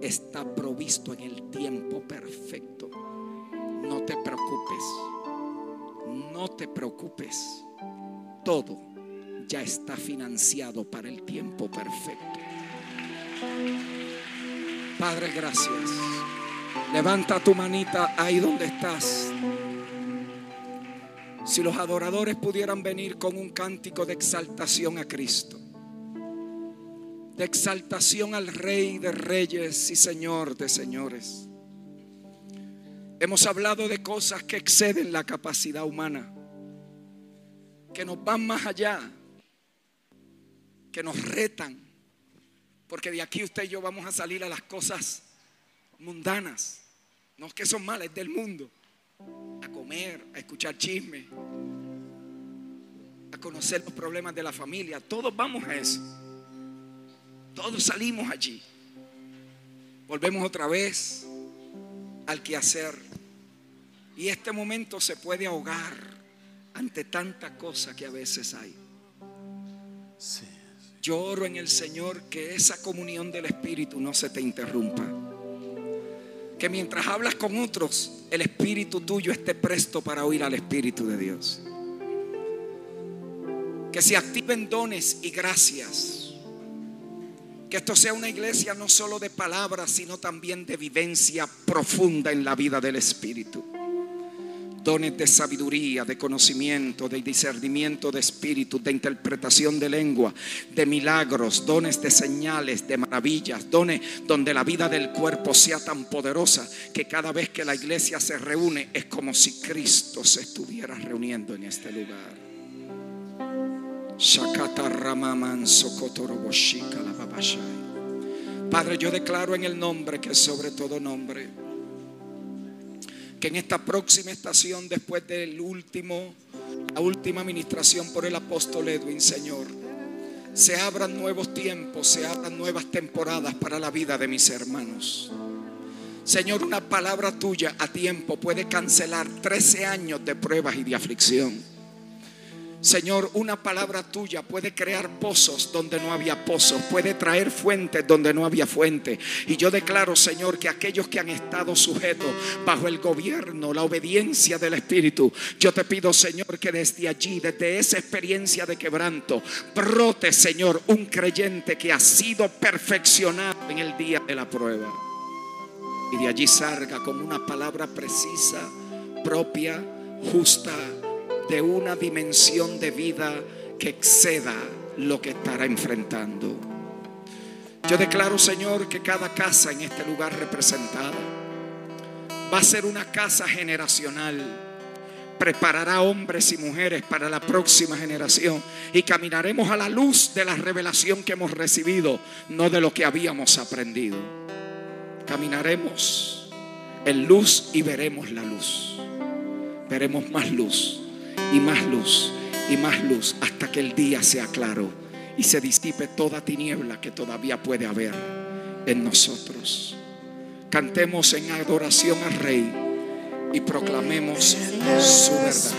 C: está provisto en el tiempo perfecto. No te preocupes. No te preocupes. Todo ya está financiado para el tiempo perfecto. Padre, gracias. Levanta tu manita ahí donde estás. Si los adoradores pudieran venir con un cántico de exaltación a Cristo, de exaltación al Rey de Reyes y Señor de Señores. Hemos hablado de cosas que exceden la capacidad humana, que nos van más allá, que nos retan porque de aquí usted y yo vamos a salir a las cosas mundanas. No es que son malas, es del mundo. A comer, a escuchar chisme, a conocer los problemas de la familia. Todos vamos a eso. Todos salimos allí. Volvemos otra vez al quehacer. Y este momento se puede ahogar ante tanta cosa que a veces hay. Sí. Yo oro en el Señor que esa comunión del Espíritu no se te interrumpa. Que mientras hablas con otros, el Espíritu tuyo esté presto para oír al Espíritu de Dios. Que se activen dones y gracias. Que esto sea una iglesia no solo de palabras, sino también de vivencia profunda en la vida del Espíritu dones de sabiduría, de conocimiento, de discernimiento de espíritu, de interpretación de lengua, de milagros, dones de señales, de maravillas, dones donde la vida del cuerpo sea tan poderosa que cada vez que la iglesia se reúne es como si Cristo se estuviera reuniendo en este lugar. Padre, yo declaro en el nombre que sobre todo nombre que en esta próxima estación, después del último, la última administración por el apóstol Edwin, Señor, se abran nuevos tiempos, se abran nuevas temporadas para la vida de mis hermanos. Señor, una palabra tuya a tiempo puede cancelar 13 años de pruebas y de aflicción. Señor, una palabra tuya puede crear pozos donde no había pozos, puede traer fuentes donde no había fuente. Y yo declaro, Señor, que aquellos que han estado sujetos bajo el gobierno, la obediencia del Espíritu, yo te pido, Señor, que desde allí, desde esa experiencia de quebranto, brote, Señor, un creyente que ha sido perfeccionado en el día de la prueba. Y de allí salga con una palabra precisa, propia, justa de una dimensión de vida que exceda lo que estará enfrentando. Yo declaro, Señor, que cada casa en este lugar representada va a ser una casa generacional preparará hombres y mujeres para la próxima generación y caminaremos a la luz de la revelación que hemos recibido, no de lo que habíamos aprendido. Caminaremos en luz y veremos la luz. Veremos más luz y más luz y más luz hasta que el día sea claro y se disipe toda tiniebla que todavía puede haber en nosotros. Cantemos en adoración al Rey y proclamemos su verdad.